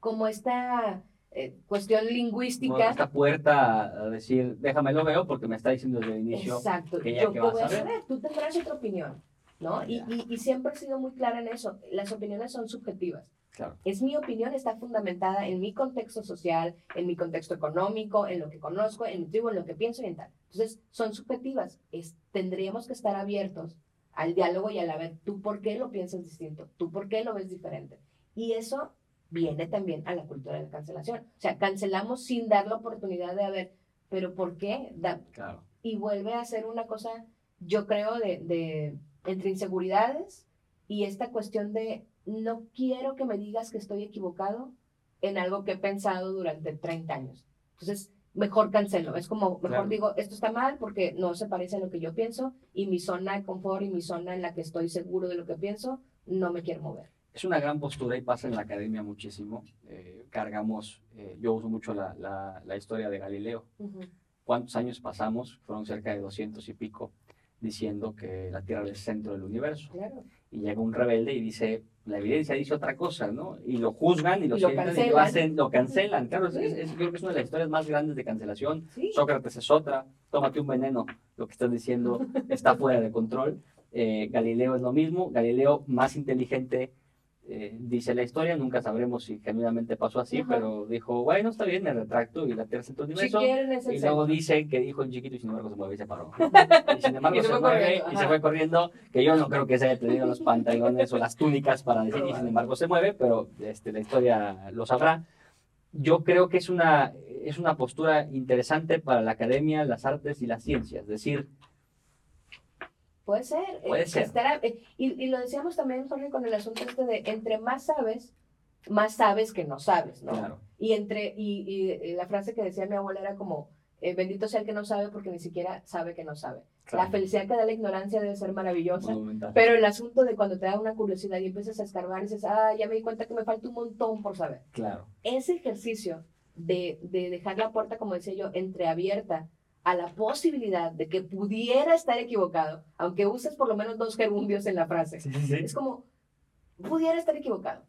como esta eh, cuestión Como lingüística. esta puerta a decir, déjame lo veo porque me está diciendo desde el inicio. Exacto, que ya yo que vas a ver. tú tendrás otra opinión, ¿no? Y, y, y siempre he sido muy clara en eso, las opiniones son subjetivas. Claro. Es mi opinión, está fundamentada en mi contexto social, en mi contexto económico, en lo que conozco, en mi tribu, en lo que pienso y en tal. Entonces, son subjetivas. Es, tendríamos que estar abiertos al diálogo y a la ver, tú por qué lo piensas distinto, tú por qué lo ves diferente. Y eso viene también a la cultura de la cancelación. O sea, cancelamos sin dar la oportunidad de ver, pero ¿por qué? Da, Claro. y vuelve a ser una cosa, yo creo, de, de entre inseguridades y esta cuestión de no quiero que me digas que estoy equivocado en algo que he pensado durante 30 años. Entonces, mejor cancelo. Es como, mejor Claro. digo, esto está mal porque no se parece a lo que yo pienso y mi zona de confort y mi zona en la que estoy seguro de lo que pienso, no me quiero mover. Es una gran postura y pasa en la academia muchísimo. Eh, cargamos, eh, yo uso mucho la, la- la historia de Galileo. ¿Cuántos años pasamos? Fueron cerca de 200 y pico diciendo que la Tierra era el centro del universo. Claro. Y llega un rebelde y dice, la evidencia dice otra cosa, ¿no? Y lo juzgan y lo Y lo y lo hacen, lo cancelan. Claro, es, es- creo que es una de las historias más grandes de cancelación. Sí. Sócrates es otra, tómate un veneno, lo que estás diciendo está fuera de control. Eh, Galileo es lo mismo, Galileo más inteligente, eh, dice la historia, nunca sabremos si genuinamente pasó así, Ajá. pero dijo, bueno, está bien, me retracto y la Si universo. quieren es Y luego dicen que dijo en chiquito y sin embargo se mueve y se paró. Y sin embargo Y se se, mueve y se fue corriendo, que yo no creo que se haya tenido los pantalones o las túnicas para decir y sin embargo se mueve, pero este, la historia lo sabrá. Yo creo que es una, es una postura interesante para la academia, las artes y las ciencias. Es decir, Puede ser. eh, Puede ser. estará- eh, y, y lo decíamos también, Jorge, con el asunto este de entre más sabes, más sabes que no sabes, ¿no? claro, Y entre, y, y, la frase que decía mi abuela era como, eh, bendito sea el que no sabe porque ni siquiera sabe que no sabe. claro, La felicidad que da la ignorancia debe ser maravillosa. monumental. Pero el asunto de cuando te da una curiosidad y empiezas a escarbar y dices, ah, ya me di cuenta que me falta un montón por saber. Claro, Ese ejercicio de, de dejar la puerta, como decía yo, entreabierta a la posibilidad de que pudiera estar equivocado, aunque uses por lo menos dos gerundios en la frase. sí, sí. Es como, pudiera estar equivocado.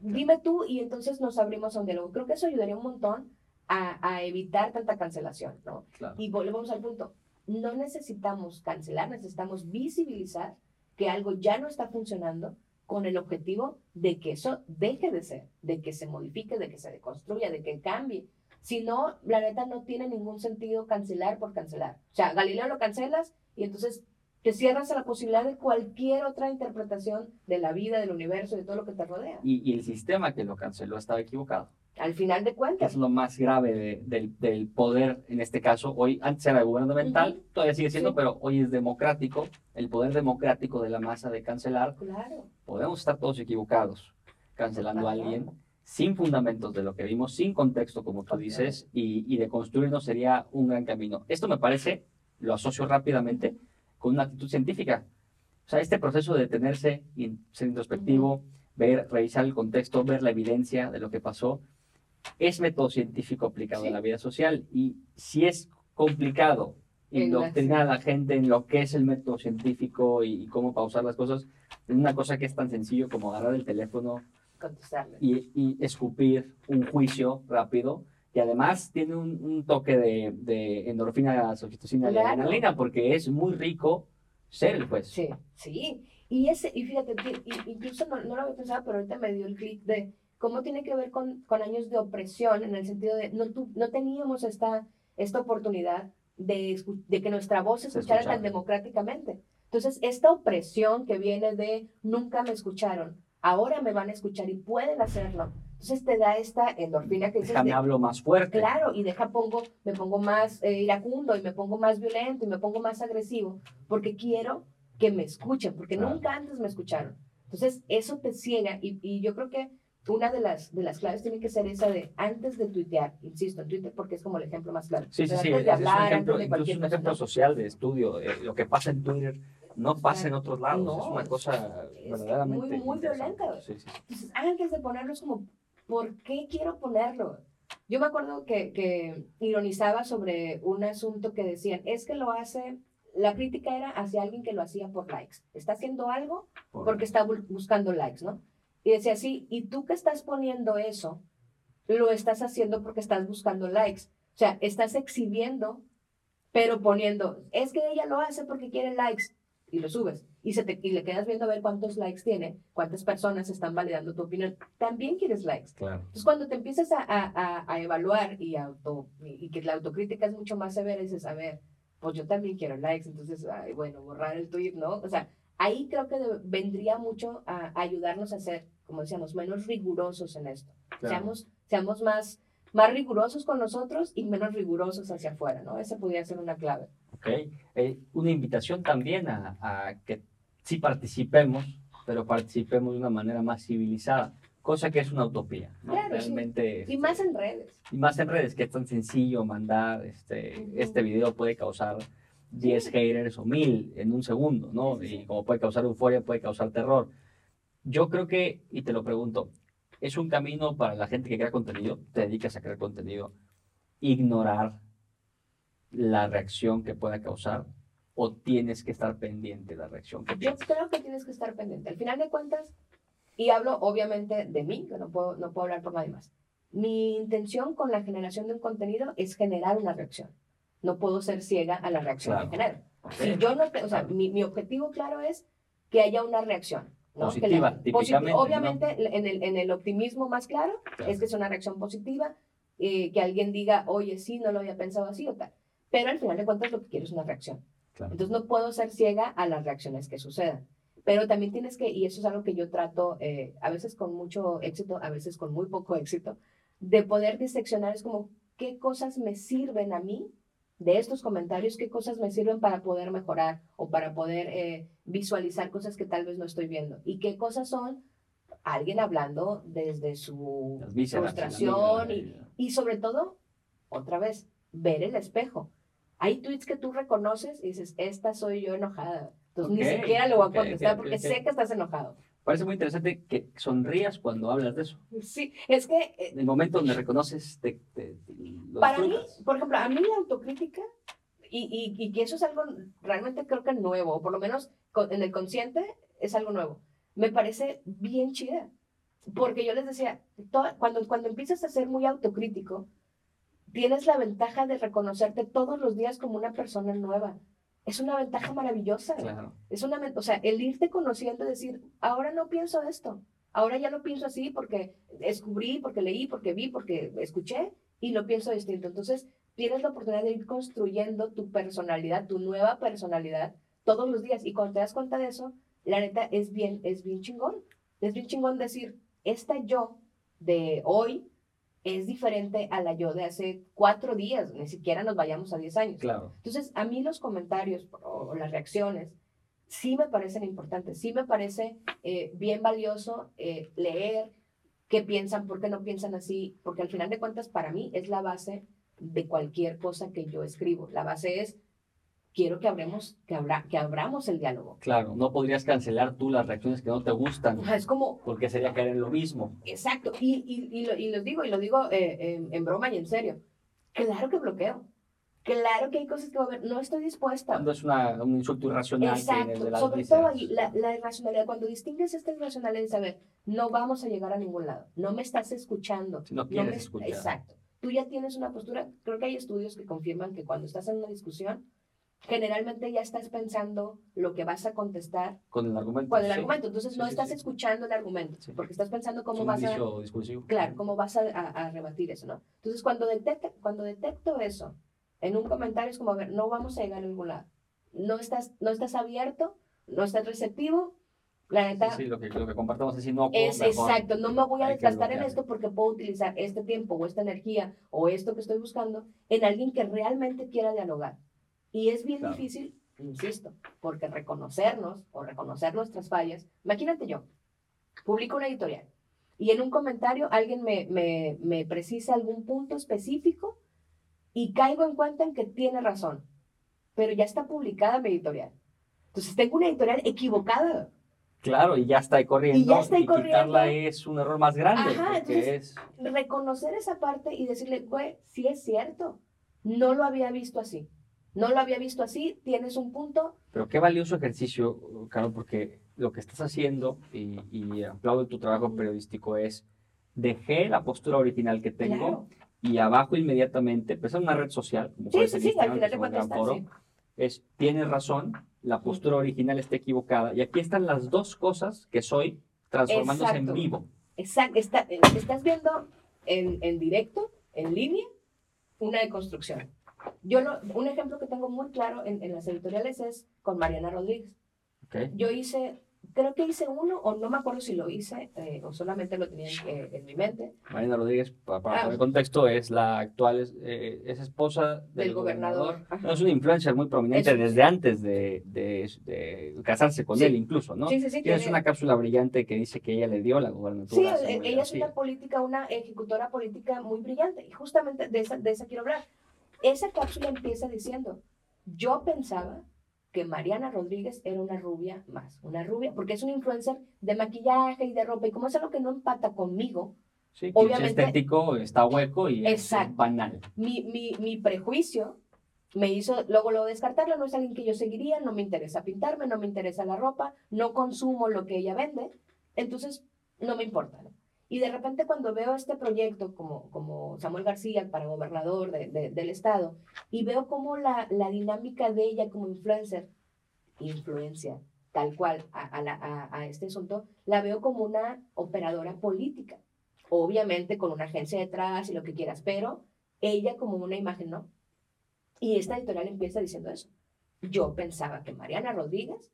Dime tú y entonces nos abrimos a un diálogo. Creo que eso ayudaría un montón a, a evitar tanta cancelación, ¿no? claro. Y volvemos al punto. No necesitamos cancelar, necesitamos visibilizar que algo ya no está funcionando con el objetivo de que eso deje de ser, de que se modifique, de que se deconstruya, de que cambie. Si no, la neta no tiene ningún sentido cancelar por cancelar. O sea, Galileo lo cancelas y entonces te cierras a la posibilidad de cualquier otra interpretación de la vida, del universo, de todo lo que te rodea. Y, y el sistema que lo canceló estaba equivocado. Al final de cuentas. es lo más grave de- del, del poder en este caso. Hoy, antes era gubernamental, Ujú. todavía sigue siendo, Sí. pero hoy es democrático. El poder democrático de la masa de cancelar. Claro. Podemos estar todos equivocados cancelando a alguien sin fundamentos de lo que vimos, sin contexto, como tú dices, y, y de construirnos sería un gran camino. Esto me parece, lo asocio rápidamente con una actitud científica. O sea, este proceso de detenerse y ser introspectivo, ver, revisar el contexto, ver la evidencia de lo que pasó, es método científico aplicado Sí. a la vida social. Y si es complicado indoctrinar a la gente en lo que es el método científico y, y cómo pausar las cosas, en una cosa que es tan sencillo como agarrar el teléfono Contestarle. y, y escupir un juicio rápido. Y además tiene un, un toque de, de endorfina, oxitocina y adrenalina, porque es muy rico ser el juez. Sí, sí. Y, ese, y fíjate, incluso no, no lo había pensado, pero ahorita me dio el clic de cómo tiene que ver con, con años de opresión, en el sentido de no, tu- no teníamos esta, esta oportunidad de, de que nuestra voz se escuchara tan democráticamente. Entonces, esta opresión que viene de nunca me escucharon, ahora me van a escuchar y pueden hacerlo. Entonces te da esta endorfina que dices Déjame de, hablo más fuerte. Claro, y deja pongo, me pongo más eh, iracundo y me pongo más violento y me pongo más agresivo, porque quiero que me escuchen, porque Claro. nunca antes me escucharon. Entonces, eso te ciega y, y yo creo que una de las, de las claves tiene que ser esa de antes de tuitear, insisto, en Twitter porque es como el ejemplo más claro. Sí, sí, sí, es, es un hablar, ejemplo, un ejemplo social de estudio. eh, lo que pasa en Twitter no pasa en otros lados. No, es una cosa es verdaderamente muy, muy violenta. Sí, sí. Entonces, antes de ponerlo es como, ¿por qué quiero ponerlo? Yo me acuerdo que, que ironizaba sobre un asunto que decían, es que lo hace, la crítica era hacia alguien que lo hacía por likes. Está haciendo algo Por- porque está bu- buscando likes, ¿no? Y decía así, y tú que estás poniendo eso, lo estás haciendo porque estás buscando likes. O sea, estás exhibiendo, pero poniendo, es que ella lo hace porque quiere likes, y lo subes. Y, se te, y le quedas viendo a ver cuántos likes tiene, cuántas personas están validando tu opinión. También quieres likes. Claro. Entonces, cuando te empiezas a, a- a- evaluar y, auto, y, y que la autocrítica es mucho más severa, dices, a ver, pues yo también quiero likes, entonces, ay, bueno, borrar el tweet, ¿no? O sea, ahí creo que de- vendría mucho a, a ayudarnos a ser, como decíamos, menos rigurosos en esto. Claro. Seamos, seamos más, más rigurosos con nosotros y menos rigurosos hacia afuera, ¿no? Esa podría ser una clave. ¿ok? Eh, una invitación también a, a que sí participemos, pero participemos de una manera más civilizada, cosa que es una utopía, ¿no? Claro, sí. Realmente, Y este, más en redes. y más en redes, que es tan sencillo mandar, este, Ujú. este video puede causar 10 haters o 1000 en un segundo, ¿no? Sí, sí. Y como puede causar euforia, puede causar terror. Yo creo que, y te lo pregunto, ¿es un camino para la gente que crea contenido? Te dedicas a crear contenido, ignorar la reacción que pueda causar o tienes que estar pendiente de la reacción que Yo creo que tienes que estar pendiente. Al final de cuentas, y hablo obviamente de mí, que no puedo, no puedo hablar por nadie más. Mi intención con la generación de un contenido es generar una reacción. No puedo ser ciega a la reacción Claro. que genero. Si yo no, te- o sea, mi, mi objetivo claro es que haya una reacción. Positiva, la- típicamente, ¿no? Obviamente, en, el, en el optimismo más claro, Claro. es que es una reacción positiva, eh, que alguien diga, oye, sí, no lo había pensado así o tal. Pero al final de cuentas lo que quiero es una reacción. Claro. Entonces no puedo ser ciega a las reacciones que sucedan. Pero también tienes que, y eso es algo que yo trato, eh, a veces con mucho éxito, a veces con muy poco éxito, de poder diseccionar, es como, ¿qué cosas me sirven a mí de estos comentarios? ¿Qué cosas me sirven para poder mejorar o para poder eh, visualizar cosas que tal vez no estoy viendo? ¿Y qué cosas son alguien hablando desde su frustración y, y sobre todo, otra vez, ver el espejo. Hay tweets que tú reconoces y dices, esta soy yo enojada. Entonces ni siquiera le voy a contestar porque sé que estás enojado. Parece muy interesante que sonrías cuando hablas de eso. Sí, es que eh, En el momento donde reconoces, te, te- lo para mí, disfrutas. por ejemplo, a mí la autocrítica, y, y, y que eso es algo realmente creo que nuevo, o por lo menos en el consciente es algo nuevo, me parece bien chida. Porque yo les decía, to- cuando, cuando empiezas a ser muy autocrítico, tienes la ventaja de reconocerte todos los días como una persona nueva. Es una ventaja maravillosa. Claro. Es una, o sea, el irte conociendo decir, ahora no pienso esto, ahora ya lo pienso así porque descubrí, porque leí, porque vi, porque escuché y lo pienso distinto. Entonces, tienes la oportunidad de ir construyendo tu personalidad, tu nueva personalidad todos los días y cuando te das cuenta de eso, la neta es bien, es bien chingón. Es bien chingón decir, esta yo de hoy es diferente a la yo de hace cuatro días, ni siquiera nos vayamos a diez años. Claro. Entonces, a mí los comentarios o, las reacciones sí me parecen importantes, sí me parece eh, bien valioso eh, leer qué piensan, por qué no piensan así, porque al final de cuentas para mí es la base de cualquier cosa que yo escribo. La base es, quiero que abramos, que, abra, que abramos el diálogo. Claro. No podrías cancelar tú las reacciones que no te gustan, O sea, es como, porque sería caer en lo mismo. exacto, y, y, y, lo, y lo digo, y lo digo eh, en, en broma y en serio, claro que bloqueo. Claro que hay cosas que voy a ver, no estoy dispuesta. Cuando es una, un insulto irracional de Exacto, las sobre todo ahí, la, la irracionalidad, cuando distingues esta irracionalidad es saber, no vamos a llegar a ningún lado, no me estás escuchando. Si no no quieres me- escuchar. Exacto. Tú ya tienes una postura, creo que hay estudios que confirman que cuando estás en una discusión, generalmente ya estás pensando lo que vas a contestar Con el argumento. con el sí. argumento, entonces Sí, no sí, estás escuchando el argumento, porque estás pensando Es cómo un vas a... discursivo. Claro, cómo vas a, a- a rebatir eso, ¿no? Entonces, cuando, detecta, cuando detecto eso en un comentario, es como, a ver, no vamos a llegar a ningún lado. No estás, no estás abierto, no estás receptivo. La neta, Sí, lo que, lo que compartamos es inocuo. es mejor. exacto, no me voy a desgastar en esto porque puedo utilizar este tiempo o esta energía o esto que estoy buscando en alguien que realmente quiera dialogar. Y es bien Claro. difícil, insisto, porque reconocernos o reconocer nuestras fallas, imagínate yo, publico una editorial y en un comentario alguien me, me, me precisa algún punto específico y caigo en cuenta en que tiene razón, pero ya está publicada mi editorial. Entonces tengo una editorial equivocada. Claro, y ya está ahí corriendo. Y ya está ahí quitarla corriendo. es un error más grande. Ajá, entonces- es. reconocer esa parte y decirle, güey, sí es cierto, no lo había visto así, no lo había visto así, tienes un punto, Pero qué valioso ejercicio, Carlos, porque lo que estás haciendo, y, y aplaudo tu trabajo periodístico, es dejé la postura original que tengo claro. y abajo inmediatamente, en una red social, como Sí, puede sí, ser sí, al final de cuentas es, tienes razón, la postura original está equivocada, y aquí están las dos cosas que soy transformándose en vivo. Exacto, está- eh, estás viendo en, en directo, en línea, una deconstrucción. Yo lo- un ejemplo que tengo muy claro en, en las editoriales es con Mariana Rodríguez. ¿ok? Yo hice creo que hice uno, o no me acuerdo si lo hice, eh, o solamente lo tenía en, en mi mente. Mariana Rodríguez, para, para Ah. poner contexto, es la actual, es, eh, es esposa del, Del gobernador. Ajá. No, es una influencer muy prominente Es- desde antes de, de- de casarse con Sí. él, incluso, ¿no? Sí, sí, sí. Tienes tiene- una cápsula brillante que dice que ella le dio la Sí, gobernatura. a eh, ella es una política, una ejecutora política muy brillante. Y justamente de esa, de esa quiero hablar. Esa cápsula empieza diciendo, yo pensaba que Mariana Rodríguez era una rubia más, una rubia, porque es una influencer de maquillaje y de ropa, y como es algo que no empata conmigo, Sí, que obviamente- es estético, está hueco y es Exacto. banal. mi, mi, mi prejuicio me hizo luego lo descartarla, no es alguien que yo seguiría, no me interesa pintarme, no me interesa la ropa, no consumo lo que ella vende, entonces no me importa. ¿no? Y de repente cuando veo este proyecto como, como Samuel García para gobernador de- de- del estado y veo cómo la, la dinámica de ella como influencer, influencia tal cual a, a- a este asunto, la veo como una operadora política, obviamente con una agencia detrás y lo que quieras, pero ella como una imagen, ¿no? Y esta editorial empieza diciendo eso. Yo pensaba que Mariana Rodríguez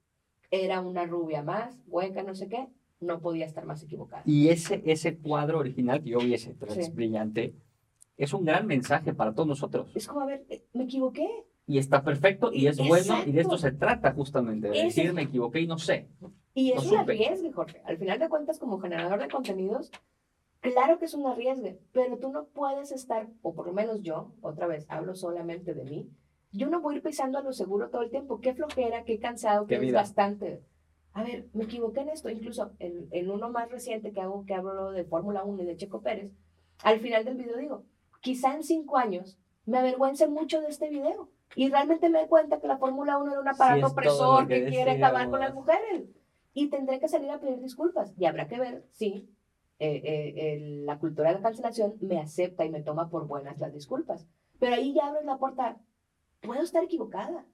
era una rubia más, hueca, no sé qué, no podía estar más equivocada. Y ese, ese cuadro original que yo vi, ese es Sí. brillante, es un gran mensaje para todos nosotros. Es como, a ver, eh, me equivoqué. Y está perfecto y es bueno y de esto se trata justamente, de Ese- decir me equivoqué y no sé. Y No es un arriesgue, Jorge. Al final de cuentas, como generador de contenidos, claro que es un arriesgue, pero tú no puedes estar, o por lo menos yo, otra vez, hablo solamente de mí, yo no voy a ir pisando a lo seguro todo el tiempo. Qué flojera, qué cansado, Qué qué, vida. desgastante. A ver, me equivoqué en esto. Incluso en, en uno más reciente que hago, que hablo de Fórmula 1 y de Checo Pérez, al final del video digo, quizá en cinco años me avergüence mucho de este video. Y realmente me doy cuenta que la Fórmula 1 era un Sí, aparato todo opresor que, que quiere acabar con las mujeres. Y tendré que salir a pedir disculpas. Y habrá que ver si eh, eh, la cultura de la cancelación me acepta y me toma por buenas las disculpas. Pero ahí ya abres la puerta. Puedo estar equivocada.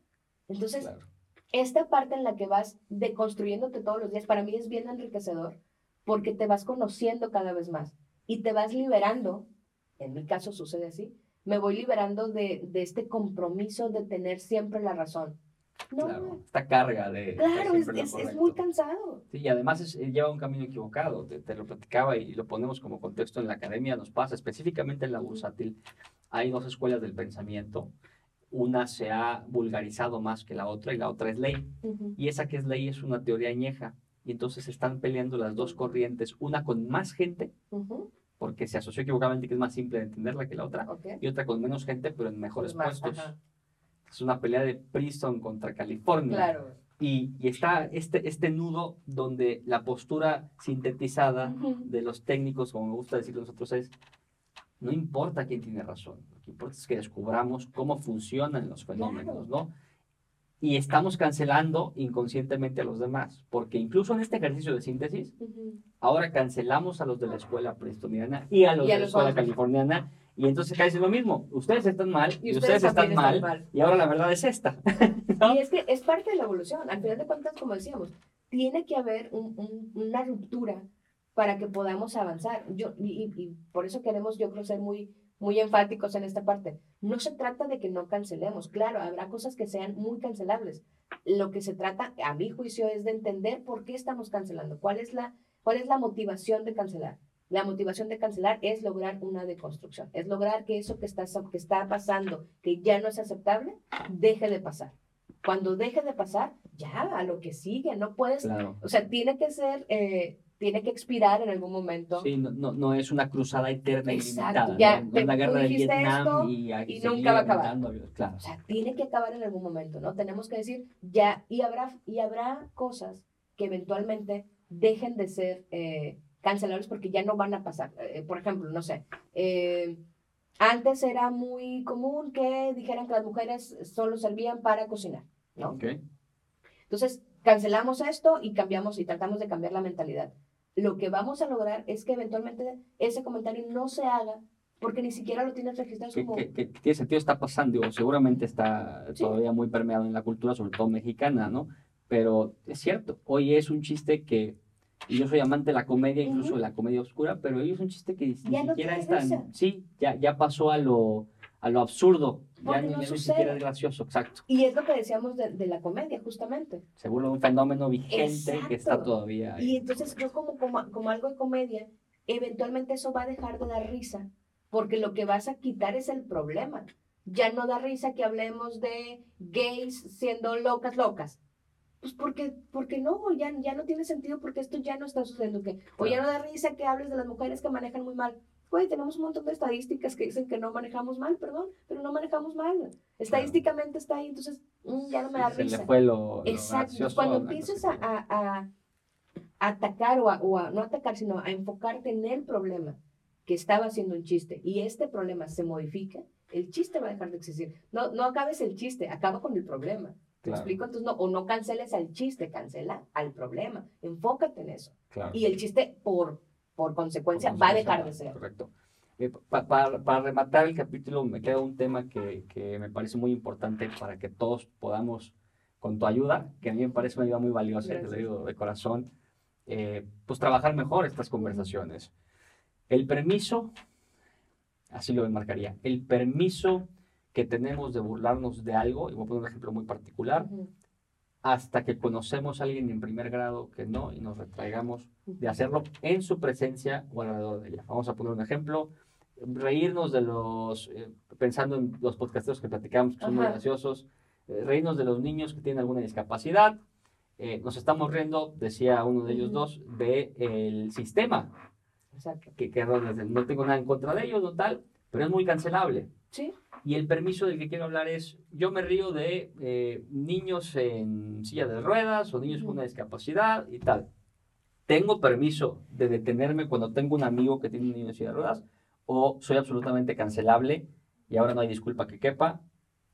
Entonces, Claro. Esta parte en la que vas deconstruyéndote todos los días, para mí es bien enriquecedor porque te vas conociendo cada vez más y te vas liberando, en mi caso sucede así, me voy liberando de, de este compromiso de tener siempre la razón. No, Claro, esta carga de... claro, es, es- muy cansado. Sí, y además es- eh, lleva un camino equivocado, te, te lo platicaba y, lo ponemos como contexto en la academia, nos pasa específicamente en la bursátil, hay dos escuelas del pensamiento, una se ha vulgarizado más que la otra y la otra es ley, Ujú, y esa que es ley es una teoría añeja, y entonces están peleando las dos corrientes, una con más gente, ujú, porque se asoció equivocadamente que es más simple de entenderla que la otra, ok. y otra con menos gente, pero en mejores más, puestos. ajá. Es una pelea de Princeton contra California. Claro. Y, y está este, este nudo donde la postura sintetizada Ujú. de los técnicos, como me gusta decirlo nosotros, es, no importa quién tiene razón, lo que importa es que descubramos cómo funcionan los fenómenos, ¿no? Y estamos cancelando inconscientemente a los demás, porque incluso en este ejercicio de síntesis, Ujú. ahora cancelamos a los de la escuela prestoniana y a los Y a de la los escuela otros. californiana, y entonces cae lo mismo, ustedes están mal y, Y ustedes, están mal, están mal. y ahora la verdad es esta. ¿no? Y es que es parte de la evolución. Al final de cuentas, como decíamos, tiene que haber un- un- una ruptura para que podamos avanzar. Yo, y- y por eso queremos, yo creo, ser muy, muy enfáticos en esta parte. No se trata de que no cancelemos. Claro, habrá cosas que sean muy cancelables. Lo que se trata, a mi juicio, es de entender por qué estamos cancelando. ¿Cuál es la, cuál es la motivación de cancelar? La motivación de cancelar es lograr una deconstrucción, es lograr que eso que está, que está pasando, que ya no es aceptable, deje de pasar. Cuando deje de pasar, ya a lo que sigue, no puedes, Claro. o sea, tiene que ser, eh, tiene que expirar en algún momento. Sí, no, no, no es una cruzada eterna y Exacto, ilimitada. ya, ¿no? Es la guerra de dijiste Vietnam esto y, nunca va a acabar. Claro. O sea, tiene que acabar en algún momento, ¿no? Tenemos que decir ya, y habrá, y habrá cosas que eventualmente dejen de ser eh, cancelables porque ya no van a pasar. Eh, por ejemplo, no sé, eh, antes era muy común que dijeran que las mujeres solo servían para cocinar, ¿no? Ok. Entonces, cancelamos esto y cambiamos y tratamos de cambiar la mentalidad. Lo que vamos a lograr es que eventualmente ese comentario no se haga porque ni siquiera lo tienes registrado Que, como... que- que tiene sentido, está pasando, digo, seguramente está Sí. todavía muy permeado en la cultura, sobre todo mexicana, ¿no? Pero es cierto, hoy es un chiste que, y yo soy amante de la comedia, incluso de la comedia oscura, pero hoy es un chiste que ni Ya no siquiera tiene es tan, risa. sí, ya, ya pasó a lo, a lo absurdo. Ya Porque ni, no ni sucede. siquiera es gracioso, exacto. Y es lo que decíamos de, de la comedia, justamente. Se vuelve un fenómeno vigente que está todavía ahí. Y entonces yo como, como, como algo de comedia, eventualmente eso va a dejar de dar risa, porque lo que vas a quitar es el problema. Ya no da risa que hablemos de gays siendo locas, locas. Pues porque, porque no, ya, ya no tiene sentido porque esto ya no está sucediendo. Que, O ya no da risa que hables de las mujeres que manejan muy mal. Güey, tenemos un montón de estadísticas que dicen que no manejamos mal, perdón, pero no manejamos mal. Estadísticamente está ahí, entonces mm, ya no me da se risa. le fue lo, lo Exacto. gracioso Cuando empiezas a, que- a- a atacar o a, o a- no atacar, sino a enfocarte en el problema que estaba haciendo un chiste y este problema se modifica, el chiste va a dejar de existir. No, no acabes el chiste, acaba con el problema. ¿Me Claro. explico? Entonces, no, o no canceles al chiste, cancela al problema. Enfócate en eso. Claro. Y el chiste, por, por consecuencia, Por va a dejar de ser. Correcto. Eh, pa- pa- para rematar el capítulo, me queda un tema que, que me parece muy importante para que todos podamos, con tu ayuda, que a mí me parece una ayuda muy valiosa, te digo de corazón, eh, pues trabajar mejor estas conversaciones. El permiso, así lo enmarcaría, el permiso que tenemos de burlarnos de algo, y voy a poner un ejemplo muy particular. Hasta que conocemos a alguien en primer grado que no y nos retraigamos de hacerlo en su presencia o alrededor de ella. Vamos a poner un ejemplo, reírnos de los, eh, pensando en los podcasteros que platicamos, que son muy graciosos, eh, reírnos de los niños que tienen alguna discapacidad. Eh, nos estamos riendo, decía uno de ellos dos, de el sistema, Exacto. que, que no tengo nada en contra de ellos, no tal, pero es muy cancelable. Sí, Y el permiso del que quiero hablar es, yo me río de eh, niños en silla de ruedas o niños con una discapacidad y tal. ¿Tengo permiso de detenerme cuando tengo un amigo que tiene un niño en silla de ruedas? ¿O soy absolutamente cancelable y ahora no hay disculpa que quepa?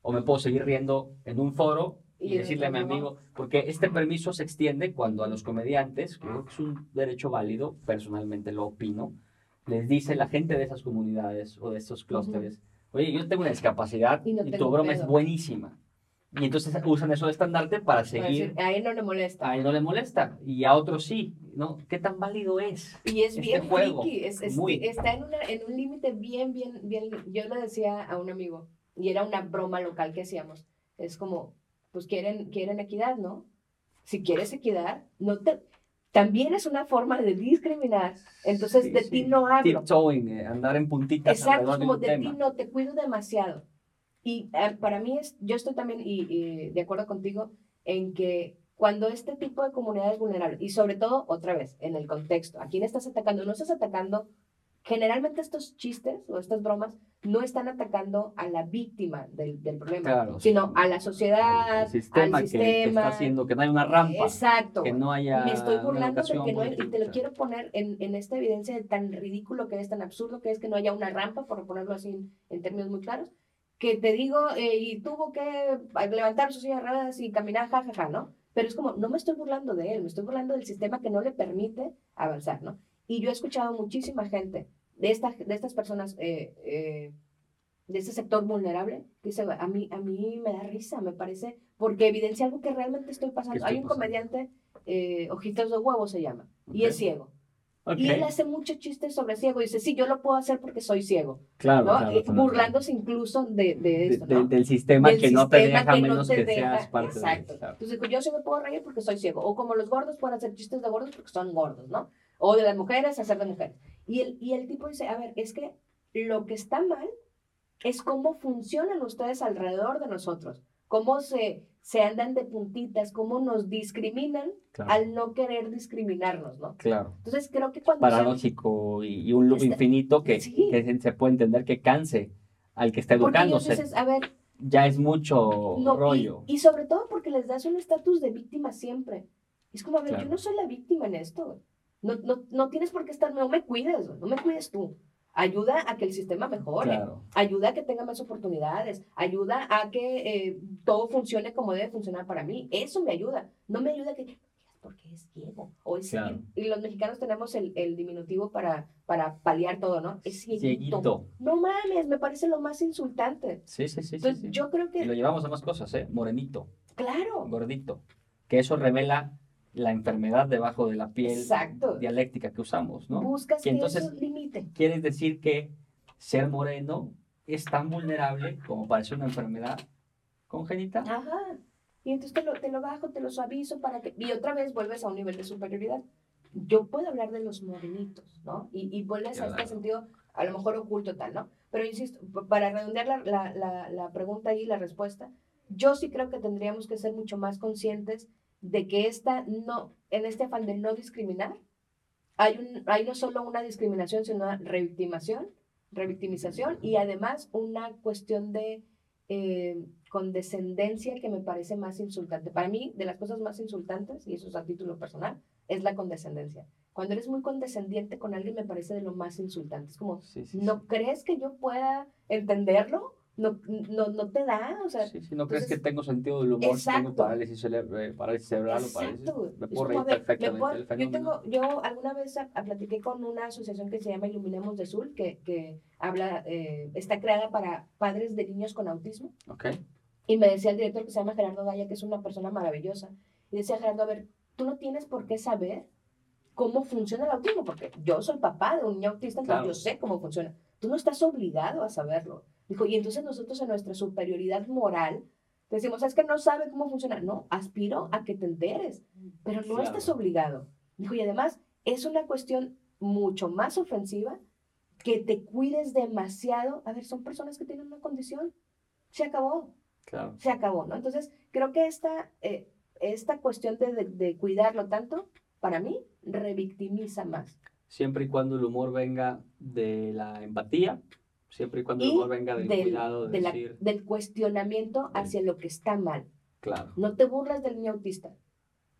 ¿O me puedo seguir riendo en un foro y, Y decirle a mi amigo? Porque este permiso se extiende cuando a los comediantes, creo que es un derecho válido, personalmente lo opino, les dice la gente de esas comunidades o de esos clústeres, oye, yo tengo una discapacidad Y y, no tu tengo broma es pedo". buenísima. Y entonces usan eso de estandarte para Para seguir, decir, a él no le molesta. a él no le molesta y a otros sí, ¿no? ¿Qué tan válido es? Y es este bien juego, friki, es, es- muy. está en, una- en un límite bien, bien, bien. Yo le decía a un amigo, y era una broma local que hacíamos, es como, pues quieren, quieren equidad, ¿no? Si quieres equidad, no te... También es una forma de discriminar. Entonces, Sí, de sí. ti no hablo. Tiptoeing, eh, andar en puntitas Exacto, de como de ti no, te cuido demasiado. Y eh, para mí es, yo estoy también y, y de acuerdo contigo en que cuando este tipo de comunidades vulnerables, y sobre todo, otra vez, en el contexto, ¿a quién estás atacando? No estás atacando, generalmente estos chistes o estas bromas no están atacando a la víctima del, del problema, Claro, sino a la sociedad, el sistema, al que- está haciendo que no hay una rampa, Exacto. que no haya Me estoy burlando de que no hay, y te lo quiero poner en, en esta evidencia de tan ridículo que es, tan absurdo que es que no haya una rampa, por ponerlo así en, en términos muy claros, que te digo, eh, y tuvo que levantar sus silla de ruedas y caminar, jajaja, ja, ja, ¿no? Pero es como, no me estoy burlando de él, me estoy burlando del sistema que no le permite avanzar, ¿no? Y yo he escuchado muchísima gente de, esta, de estas personas, eh, eh, de este sector vulnerable, que dice, a mí, a mí me da risa, me parece, porque evidencia algo que realmente estoy pasando. estoy Hay un pasando? comediante, eh, Ojitos de Huevo se llama, y Ok. es ciego. Ok, Y él hace muchos chistes sobre ciego, y dice, sí, yo lo puedo hacer porque soy ciego, claro, ¿no? claro, Eh, claro, burlándose incluso de, de esto, de- ¿no? del sistema Del que no te sistema deja que no menos te que deja- seas parte exacto. de claro. Entonces, yo sí me puedo reír porque soy ciego. O como los gordos pueden hacer chistes de gordos porque son gordos, ¿no? O de las mujeres hacer de mujeres. Y el, y el tipo dice, a ver, es que lo que está mal es cómo funcionan ustedes alrededor de nosotros. Cómo se, se andan de puntitas, cómo nos discriminan Claro, al no querer discriminarnos, ¿no? claro. Entonces, creo que cuando... se- Paradójico y, y un loop infinito que, Sí. que se- se puede entender que canse al que está porque educándose. dices, a ver, ya es mucho No, y- rollo. Y, sobre todo porque les das un estatus de víctima siempre. Es como, a ver, Claro. yo no soy la víctima en esto. No, no, no tienes por qué estar, no me cuides, no me cuides tú. Ayuda a que el sistema mejore, Claro, ayuda a que tenga más oportunidades, ayuda a que eh, todo funcione como debe funcionar para mí. Eso me ayuda. No me ayuda que porque es ciego. O es Claro. y los mexicanos tenemos el, el diminutivo para, para paliar todo, ¿no? Es cieguito. cieguito. No mames, me parece lo más insultante. Sí, sí, sí. Entonces, sí. yo creo Y que, lo llevamos a más cosas, ¿eh? Morenito, claro, gordito. Que eso revela la enfermedad debajo de la piel Exacto. dialéctica que usamos, ¿no? buscas Que que, entonces- eso limite. Quieres decir que ser moreno es tan vulnerable como parece una enfermedad congénita. Ajá. Y entonces te lo, te lo bajo, te lo suavizo para que... Y otra vez vuelves a un nivel de superioridad. Yo puedo hablar de los morenitos, ¿no? Y, y vuelves a este Claro. sentido, a lo mejor oculto tal, ¿no? Pero insisto, para redondear la, la, la, la pregunta y la respuesta, yo sí creo que tendríamos que ser mucho más conscientes de que esta no, en este afán de no discriminar, hay, un, hay no solo una discriminación, sino una revictimación, revictimización y además una cuestión de eh, condescendencia que me parece más insultante. Para mí, de las cosas más insultantes, y eso es a título personal, es la condescendencia. Cuando eres muy condescendiente con alguien me parece de lo más insultante. Es como, Sí, sí, ¿no crees que yo pueda entenderlo? ¿No, no, no te da? O sea, Sí, sí, no crees entonces- que tengo sentido del humor, si tengo Exacto. parálisis, cere- eh, parálisis cerebral o parálisis. Exacto. Me puedo reír perfectamente puedo- yo fenómeno. tengo, yo alguna vez a- a platiqué con una asociación que se llama Iluminemos de Azul, que, que habla, eh, está creada para padres de niños con autismo. Ok, Y me decía el director que se llama Gerardo Gaya, que es una persona maravillosa. Y decía, Gerardo, a ver, tú no tienes por qué saber cómo funciona el autismo, porque yo soy papá de un niño autista, entonces Claro. yo sé cómo funciona. Tú no estás obligado a saberlo. Dijo, y entonces nosotros en nuestra superioridad moral decimos, es que no sabe cómo funciona. No, aspiro a que te enteres, pero no Claro. estás obligado. Dijo, y además es una cuestión mucho más ofensiva que te cuides demasiado. A ver, son personas que tienen una condición. Se acabó claro. se acabó, ¿no? Entonces, creo que esta, eh, esta cuestión de, de- de cuidarlo tanto, para mí, revictimiza más. Siempre y cuando el humor venga de la empatía, siempre y cuando el Y humor venga del, del, cuidado, de de la- decir, del cuestionamiento hacia lo que está mal. claro, No te burlas del niño autista,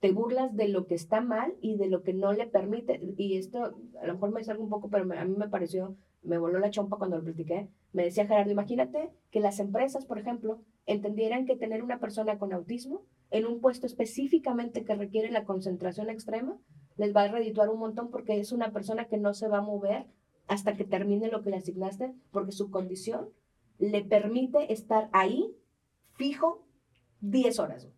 te burlas de lo que está mal y de lo que no le permite. Y esto, a lo mejor me salgo un poco, pero me- a mí me pareció, me voló la chompa cuando lo platiqué. Me decía Gerardo, imagínate que las empresas, por ejemplo, entendieran que tener una persona con autismo en un puesto específicamente que requiere la concentración extrema, les va a redituar un montón porque es una persona que no se va a mover hasta que termine lo que le asignaste, porque su condición le permite estar ahí fijo 10 horas.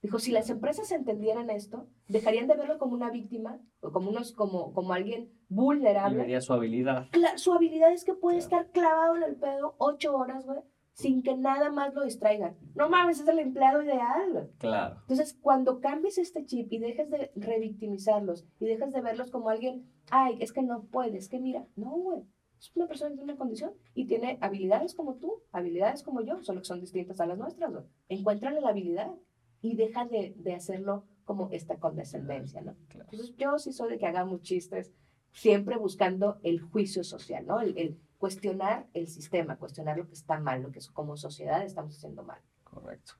Dijo, si las empresas entendieran esto, dejarían de verlo como una víctima o como, unos, como, como alguien y vulnerable. vería su habilidad. Cla- su habilidad es que puede Claro. estar clavado en el pedo ocho horas, güey, sin que nada más lo distraiga. No mames, es el empleado ideal. Claro, Entonces, cuando cambies este chip y dejes de revictimizarlos y dejes de verlos como alguien, ay, es que no puedes, que mira, no, güey. Es una persona que tiene una condición y tiene habilidades como tú, habilidades como yo, solo que son distintas a las nuestras, güey. Encuéntrale la habilidad y deja de, de hacerlo como esta condescendencia, ¿no? claro. Entonces, yo sí soy de que hagamos chistes, siempre buscando el juicio social, ¿no? El, el cuestionar el sistema, cuestionar lo que está mal, lo que como sociedad estamos haciendo mal. Correcto.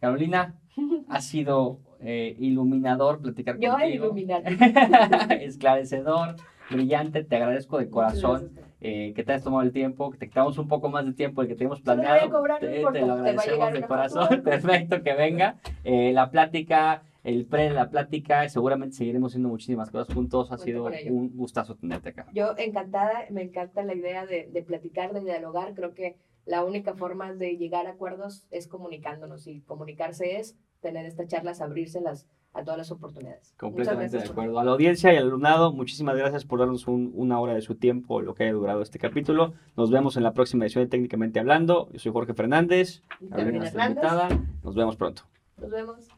Carolina, ha sido eh, iluminador platicar Yo contigo. iluminar. Esclarecedor, brillante, te agradezco de corazón eh, que te hayas tomado el tiempo, que te quitamos un poco más de tiempo del que teníamos Solo voy a planeado. te, te lo agradecemos de corazón. Perfecto, que venga. Eh, la plática, el pre de la plática, seguramente seguiremos haciendo muchísimas cosas juntos. Ha Cuenta sido un gustazo tenerte acá. Yo encantada, me encanta la idea de, de platicar, de dialogar. Creo que la única forma de llegar a acuerdos es comunicándonos y comunicarse es tener estas charlas, abrírselas a todas las oportunidades. Completamente de acuerdo. A la audiencia y al alumnado, muchísimas gracias por darnos un- una hora de su tiempo, lo que haya durado este capítulo. Nos vemos en la próxima edición de Técnicamente Hablando. Yo soy Jorge Fernández, Carolina, invitada. Nos vemos pronto. Nos vemos.